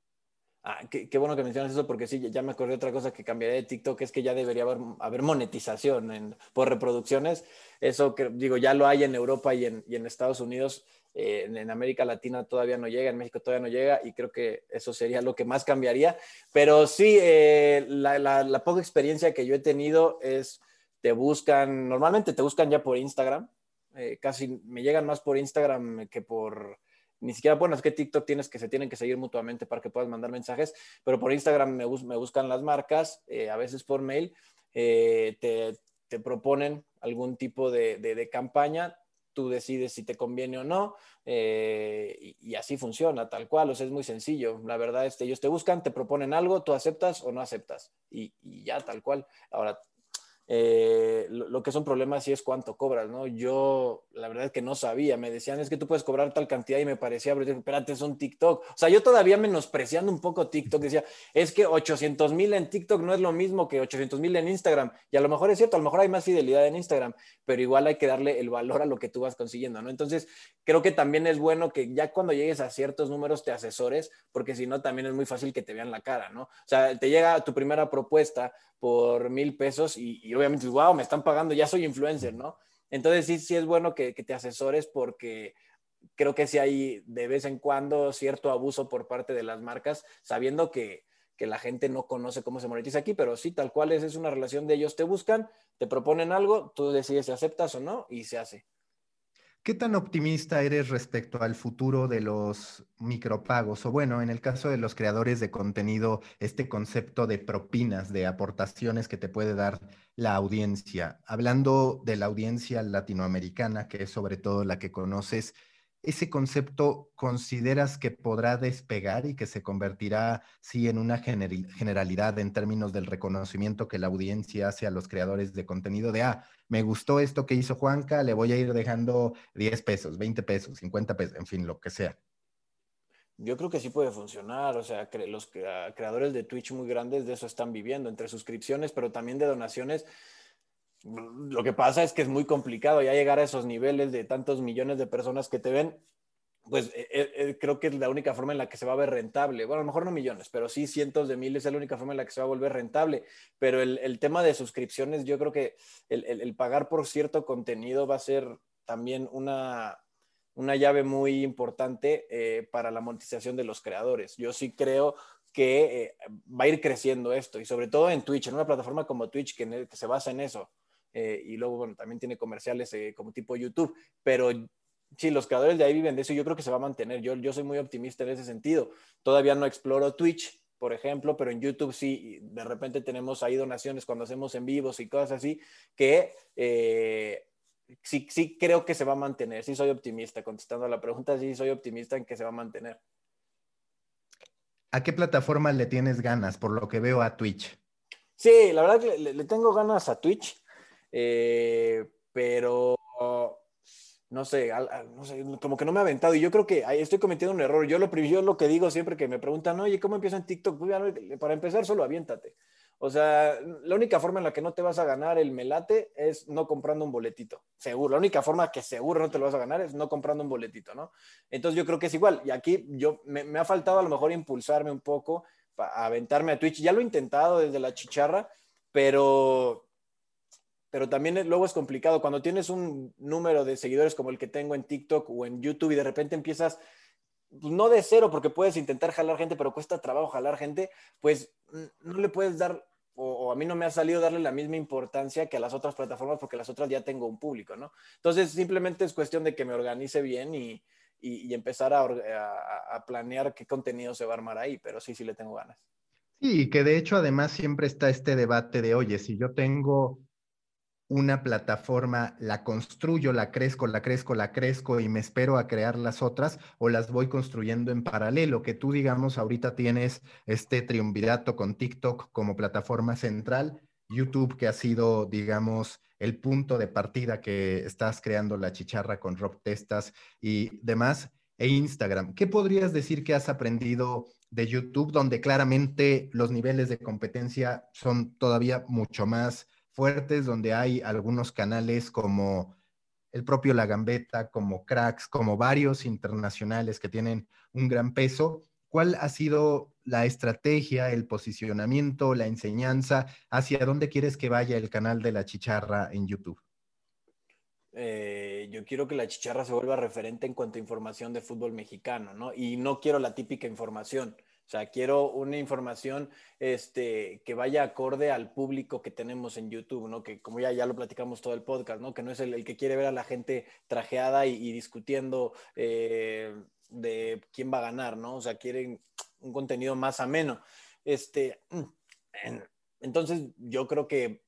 Ah, qué, bueno que mencionas eso porque sí, ya me acordé otra cosa que cambiaría de TikTok, es que ya debería haber, monetización por reproducciones. Eso que digo, ya lo hay en Europa y en, y en Estados Unidos, eh, en, América Latina todavía no llega, en México todavía no llega y creo que eso sería lo que más cambiaría. Pero sí, eh, la, la, poca experiencia que yo he tenido es, te buscan, normalmente te buscan ya por Instagram, eh, casi me llegan más por Instagram que por ni siquiera, bueno, es que TikTok tienes que se tienen que seguir mutuamente para que puedas mandar mensajes, pero por Instagram me, buscan las marcas, eh, a veces por mail, eh, te, te, proponen algún tipo de, de, campaña, tú decides si te conviene o no, eh, y, así funciona, tal cual, o sea, es muy sencillo. La verdad es que ellos te buscan, te proponen algo, tú aceptas o no aceptas, y, y ya, tal cual. Ahora, eh, lo, que es un problema sí es cuánto cobras, ¿no? Yo, la verdad es que no sabía, me decían, es que tú puedes cobrar tal cantidad y me parecía, pero espérate, es un TikTok. O sea, yo todavía menospreciando un poco TikTok, decía, es que 800 mil en TikTok no es lo mismo que 800 mil en Instagram. Y a lo mejor es cierto, a lo mejor hay más fidelidad en Instagram, pero igual hay que darle el valor a lo que tú vas consiguiendo, ¿no? Entonces, creo que también es bueno que ya cuando llegues a ciertos números te asesores, porque si no, también es muy fácil que te vean la cara, ¿no? O sea, te llega tu primera propuesta por mil pesos y, obviamente, wow, me están pagando, ya soy influencer, ¿no? Entonces sí, sí es bueno que, te asesores porque creo que sí hay de vez en cuando cierto abuso por parte de las marcas, sabiendo que, que la gente no conoce cómo se monetiza aquí, pero sí, tal cual es, es una relación de ellos te buscan, te proponen algo, tú decides si aceptas o no y se hace. ¿Qué tan optimista eres respecto al futuro de los micropagos? O bueno, en el caso de los creadores de contenido, este concepto de propinas, de aportaciones que te puede dar la audiencia. Hablando de la audiencia latinoamericana, que es sobre todo la que conoces, ese concepto consideras que podrá despegar y que se convertirá, sí, en una generalidad en términos del reconocimiento que la audiencia hace a los creadores de contenido de, ah, me gustó esto que hizo Juanca, le voy a ir dejando 10 pesos, 20 pesos, 50 pesos, en fin, lo que sea. Yo creo que sí puede funcionar, o sea, los creadores de Twitch muy grandes de eso están viviendo, entre suscripciones, pero también de donaciones lo que pasa es que es muy complicado ya llegar a esos niveles de tantos millones de personas que te ven, pues eh, eh, eh, creo que es la única forma en la que se va a ver rentable. Bueno, a lo mejor no millones, pero sí cientos de miles es la única forma en la que se va a volver rentable. Pero el, tema de suscripciones, yo creo que el, pagar por cierto contenido va a ser también una, una llave muy importante para la monetización de los creadores. Yo sí creo que va a ir creciendo esto y sobre todo en Twitch, en una plataforma como Twitch que se basa en eso. Eh, y luego, bueno, también tiene comerciales eh, como tipo YouTube, pero sí, los creadores de ahí viven de eso yo creo que se va a mantener. Yo, yo soy muy optimista en ese sentido. Todavía no exploro Twitch, por ejemplo, pero en YouTube sí, de repente tenemos ahí donaciones cuando hacemos en vivos y cosas así, que eh, sí, sí creo que se va a mantener. Sí soy optimista, contestando a la pregunta, sí soy optimista en que se va a mantener. ¿A qué plataforma le tienes ganas, por lo que veo a Twitch? Sí, la verdad que le tengo ganas a Twitch. Eh, pero no sé, no sé, como que no me ha aventado. Y yo creo que estoy cometiendo un error. Yo lo, yo lo que digo siempre que me preguntan, oye, ¿cómo empiezo en TikTok? Pues, para empezar, solo aviéntate. O sea, la única forma en la que no te vas a ganar el melate es no comprando un boletito. Seguro. La única forma que seguro no te lo vas a ganar es no comprando un boletito, ¿no? Entonces yo creo que es igual. Y aquí yo me, me ha faltado a lo mejor impulsarme un poco, a aventarme a Twitch. Ya lo he intentado desde la chicharra, pero pero también luego es complicado cuando tienes un número de seguidores como el que tengo en TikTok o en YouTube y de repente empiezas, pues, no de cero, porque puedes intentar jalar gente, pero cuesta trabajo jalar gente, pues no le puedes dar, o, a mí no me ha salido darle la misma importancia que a las otras plataformas, porque las otras ya tengo un público, ¿no? Entonces simplemente es cuestión de que me organice bien y, y, empezar a, planear qué contenido se va a armar ahí, pero sí, sí le tengo ganas. Sí, que de hecho además siempre está este debate de, oye, si yo tengo una plataforma, la construyo, la crezco, la crezco, la crezco y me espero a crear las otras o las voy construyendo en paralelo, que tú digamos ahorita tienes este triunvirato con TikTok como plataforma central, YouTube que ha sido digamos el punto de partida que estás creando la chicharra con Rob Testas y demás. e Instagram. ¿Qué podrías decir que has aprendido de YouTube, donde claramente los niveles de competencia son todavía mucho más fuertes, donde hay algunos canales como el propio La Gambeta, como Cracks, como varios internacionales que tienen un gran peso? ¿Cuál ha sido la estrategia, el posicionamiento, la enseñanza? ¿Hacia dónde quieres que vaya el canal de la chicharra en YouTube? Eh, yo quiero que la chicharra se vuelva referente en cuanto a información de fútbol mexicano, ¿no? Y no quiero la típica información. Sea, quiero una información este, que vaya acorde al público que tenemos en YouTube, ¿no? Que como ya, ya lo platicamos todo el podcast, ¿no? Que no es el, que quiere ver a la gente trajeada y, discutiendo eh, de quién va a ganar, ¿no? O sea, quieren un contenido más ameno. Este, entonces, yo creo que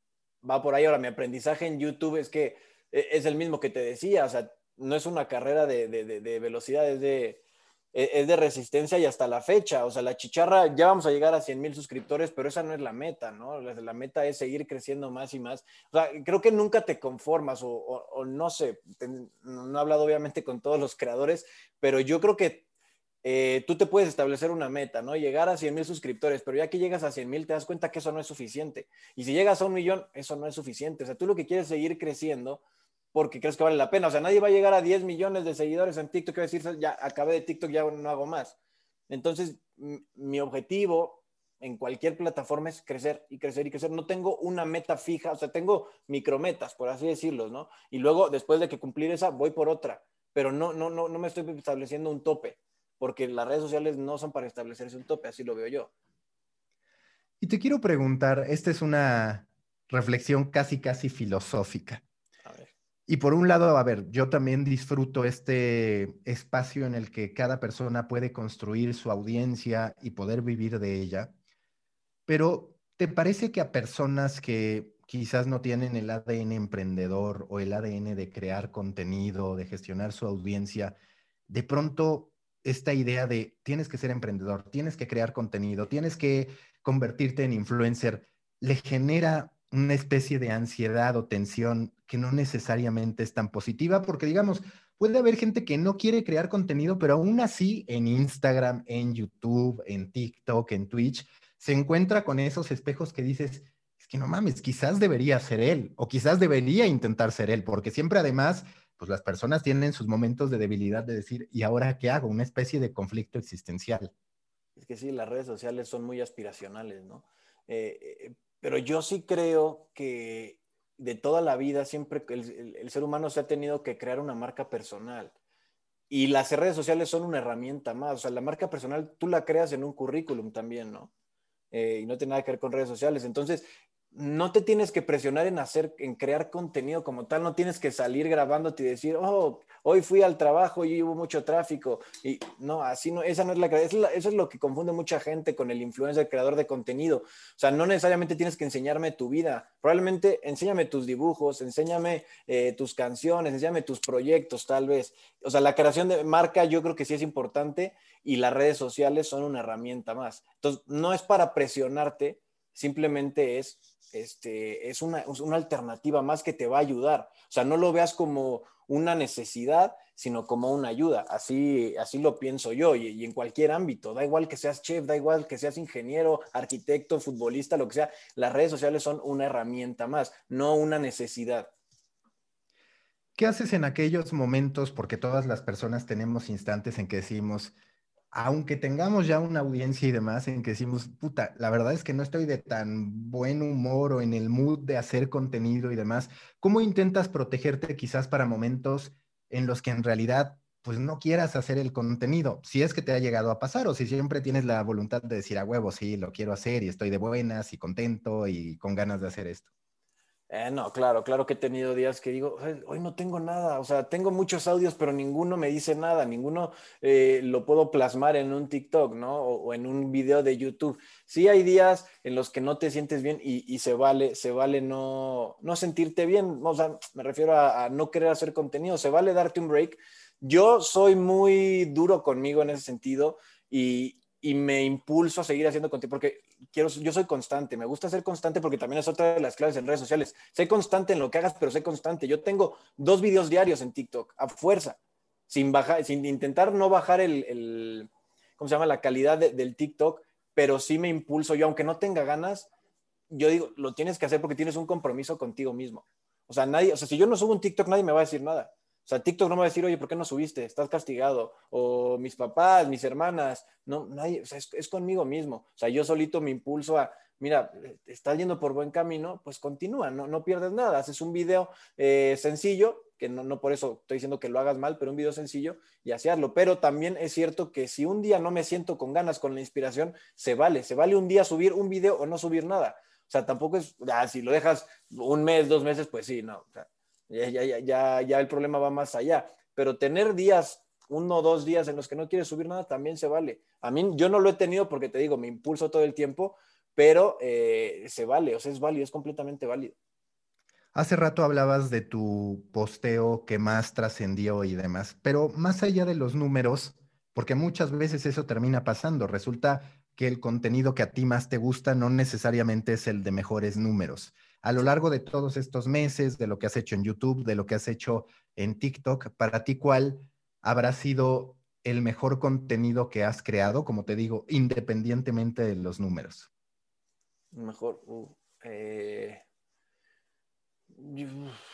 va por ahí. Ahora, mi aprendizaje en YouTube es que e, es el mismo que te decía, o sea, no es una carrera de, de velocidad, es de, es de resistencia y hasta la fecha. O sea, la chicharra, ya vamos a llegar a 100 mil suscriptores, pero esa no es la meta, ¿no? La, meta es seguir creciendo más y más. O sea, creo que nunca te conformas o, no sé, no he hablado obviamente con todos los creadores, pero yo creo que eh, tú te puedes establecer una meta, ¿no? Llegar a 100 mil suscriptores, pero ya que llegas a 100 mil te das cuenta que eso no es suficiente. Y si llegas a un millón, eso no es suficiente. O sea, tú lo que quieres es seguir creciendo porque crees que vale la pena. O sea, nadie va a llegar a 10 millones de seguidores en TikTok y va a decir, ya acabé de TikTok, ya no hago más. Entonces, mi objetivo en cualquier plataforma es crecer y crecer y crecer. No tengo una meta fija, o sea, tengo micrometas, por así decirlo, ¿no? Y luego, después de que cumplir esa, voy por otra. Pero no, no, no, no me estoy estableciendo un tope, porque las redes sociales no son para establecerse un tope, así lo veo yo. Y te quiero preguntar, esta es una reflexión casi, casi filosófica. Y por un lado, a ver, yo también disfruto este espacio en el que cada persona puede construir su audiencia y poder vivir de ella, pero ¿te parece que a personas que quizás no tienen el ADN emprendedor o el ADN de crear contenido, de gestionar su audiencia, de pronto esta idea de tienes que ser emprendedor, tienes que crear contenido, tienes que convertirte en influencer, le genera una especie de ansiedad o tensión que no necesariamente es tan positiva, porque digamos, puede haber gente que no quiere crear contenido, pero aún así en Instagram, en YouTube, en TikTok, en Twitch, se encuentra con esos espejos que dices, es que no mames, quizás debería ser él, o quizás debería intentar ser él, porque siempre además, pues las personas tienen sus momentos de debilidad de decir, ¿y ahora qué hago? Una especie de conflicto existencial. Es que sí, las redes sociales son muy aspiracionales, ¿no? Eh, eh, pero yo sí creo que de toda la vida siempre el, ser humano se ha tenido que crear una marca personal. Y las redes sociales son una herramienta más. O sea, la marca personal tú la creas en un currículum también, ¿no? Eh, y no tiene nada que ver con redes sociales. Entonces, no te tienes que presionar en hacer, en crear contenido como tal, no tienes que salir grabándote y decir, oh, hoy fui al trabajo y hubo mucho tráfico. Y no, así no, esa no es la, eso es lo que confunde mucha gente con el influencer, creador de contenido. O sea, no necesariamente tienes que enseñarme tu vida, probablemente enséñame tus dibujos, enséñame eh, tus canciones, enséñame tus proyectos, tal vez. O sea, la creación de marca yo creo que sí es importante y las redes sociales son una herramienta más. Entonces, no es para presionarte, simplemente es este, es una, alternativa más que te va a ayudar. O sea, no lo veas como una necesidad, sino como una ayuda. Así, así lo pienso yo y, en cualquier ámbito. Da igual que seas chef, da igual que seas ingeniero, arquitecto, futbolista, lo que sea. Las redes sociales son una herramienta más, no una necesidad. ¿Qué haces en aquellos momentos? Porque todas las personas tenemos instantes en que decimos, aunque tengamos ya una audiencia y demás en que decimos, puta, la verdad es que no estoy de tan buen humor o en el mood de hacer contenido y demás, ¿cómo intentas protegerte quizás para momentos en los que en realidad pues no quieras hacer el contenido, si es que te ha llegado a pasar o si siempre tienes la voluntad de decir a huevo, sí, lo quiero hacer y estoy de buenas y contento y con ganas de hacer esto? Eh, no, claro, claro que he tenido días que digo, hoy no tengo nada, o sea, tengo muchos audios, pero ninguno me dice nada, ninguno eh, lo puedo plasmar en un TikTok, ¿no? O, en un video de YouTube. Sí hay días en los que no te sientes bien y, se vale, se vale no, no sentirte bien, o sea, me refiero a, no querer hacer contenido, se vale darte un break. Yo soy muy duro conmigo en ese sentido y, y me impulso a seguir haciendo contenido porque quiero, yo soy constante, me gusta ser constante porque también es otra de las claves en redes sociales. Sé constante en lo que hagas, pero sé constante. Yo tengo dos videos diarios en TikTok, a fuerza. sin, bajar, sin intentar no bajar el, ¿cómo se llama? La calidad del TikTok, pero sí me impulso yo, aunque no tenga ganas, yo digo, lo tienes que hacer porque tienes un compromiso contigo mismo. O sea, nadie, o sea, si yo no subo un TikTok, nadie me va a decir nada. O sea, TikTok no me va a decir, oye, ¿por qué no subiste? Estás castigado. O mis papás, mis hermanas, no, nadie, o sea, es, conmigo mismo. O sea, yo solito me impulso a, mira, estás yendo por buen camino, pues continúa, no, no pierdes nada. Haces un video eh, sencillo, que no, no, por eso estoy diciendo que lo hagas mal, pero un video sencillo y hacerlo. Pero también es cierto que si un día no me siento con ganas, con la inspiración, se vale. Se vale un día subir un video o no subir nada. O sea, tampoco es, ah, si lo dejas un mes, dos meses, pues sí, no. O sea, ya, ya, ya, ya el problema va más allá. Pero tener días, uno o dos días en los que no quieres subir nada, también se vale. A mí, yo no lo he tenido porque te digo, me impulso todo el tiempo, pero eh, se vale, o sea, es válido, es completamente válido. Hace rato hablabas de tu posteo que más trascendió y demás, pero más allá de los números, porque muchas veces eso termina pasando, resulta que el contenido que a ti más te gusta no necesariamente es el de mejores números a lo largo de todos estos meses, de lo que has hecho en YouTube, de lo que has hecho en TikTok, para ti, ¿cuál habrá sido el mejor contenido que has creado, como te digo, independientemente de los números? Mejor, uh, eh,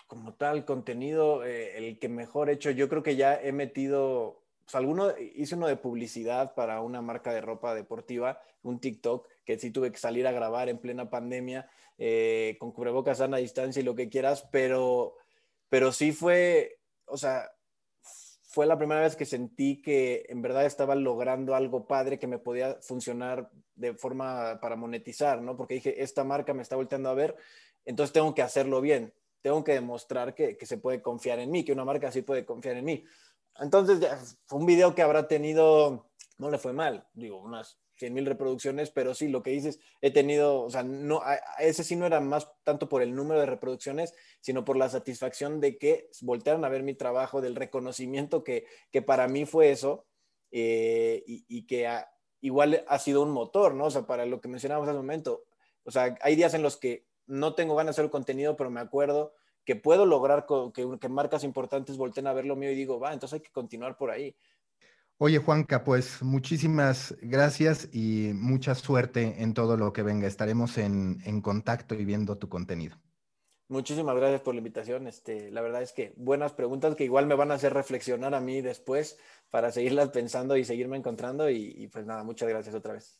como tal, contenido, eh, el que mejor he hecho, yo creo que ya he metido, pues alguno, hice uno de publicidad para una marca de ropa deportiva, un TikTok, que sí tuve que salir a grabar en plena pandemia eh, con cubrebocas sana distancia y lo que quieras, pero, pero sí fue, o sea, fue la primera vez que sentí que en verdad estaba logrando algo padre que me podía funcionar de forma para monetizar, ¿no? Porque dije, esta marca me está volteando a ver, entonces tengo que hacerlo bien, tengo que demostrar que, que se puede confiar en mí, que una marca sí puede confiar en mí. Entonces, fue un video que habrá tenido, no le fue mal, digo, unas 100 mil reproducciones, pero sí, lo que dices, he tenido, o sea, no, ese sí no era más tanto por el número de reproducciones, sino por la satisfacción de que voltearon a ver mi trabajo, del reconocimiento que, que para mí fue eso, eh, y, que igual ha sido un motor, ¿no? O sea, para lo que mencionábamos hace un momento, o sea, hay días en los que no tengo ganas de hacer contenido, pero me acuerdo que puedo lograr que, que marcas importantes volteen a ver lo mío y digo, va, entonces hay que continuar por ahí. Oye, Juanca, pues muchísimas gracias y mucha suerte en todo lo que venga. Estaremos en, contacto y viendo tu contenido. Muchísimas gracias por la invitación. Este, la verdad es que buenas preguntas que igual me van a hacer reflexionar a mí después para seguirlas pensando y seguirme encontrando. y pues nada, muchas gracias otra vez.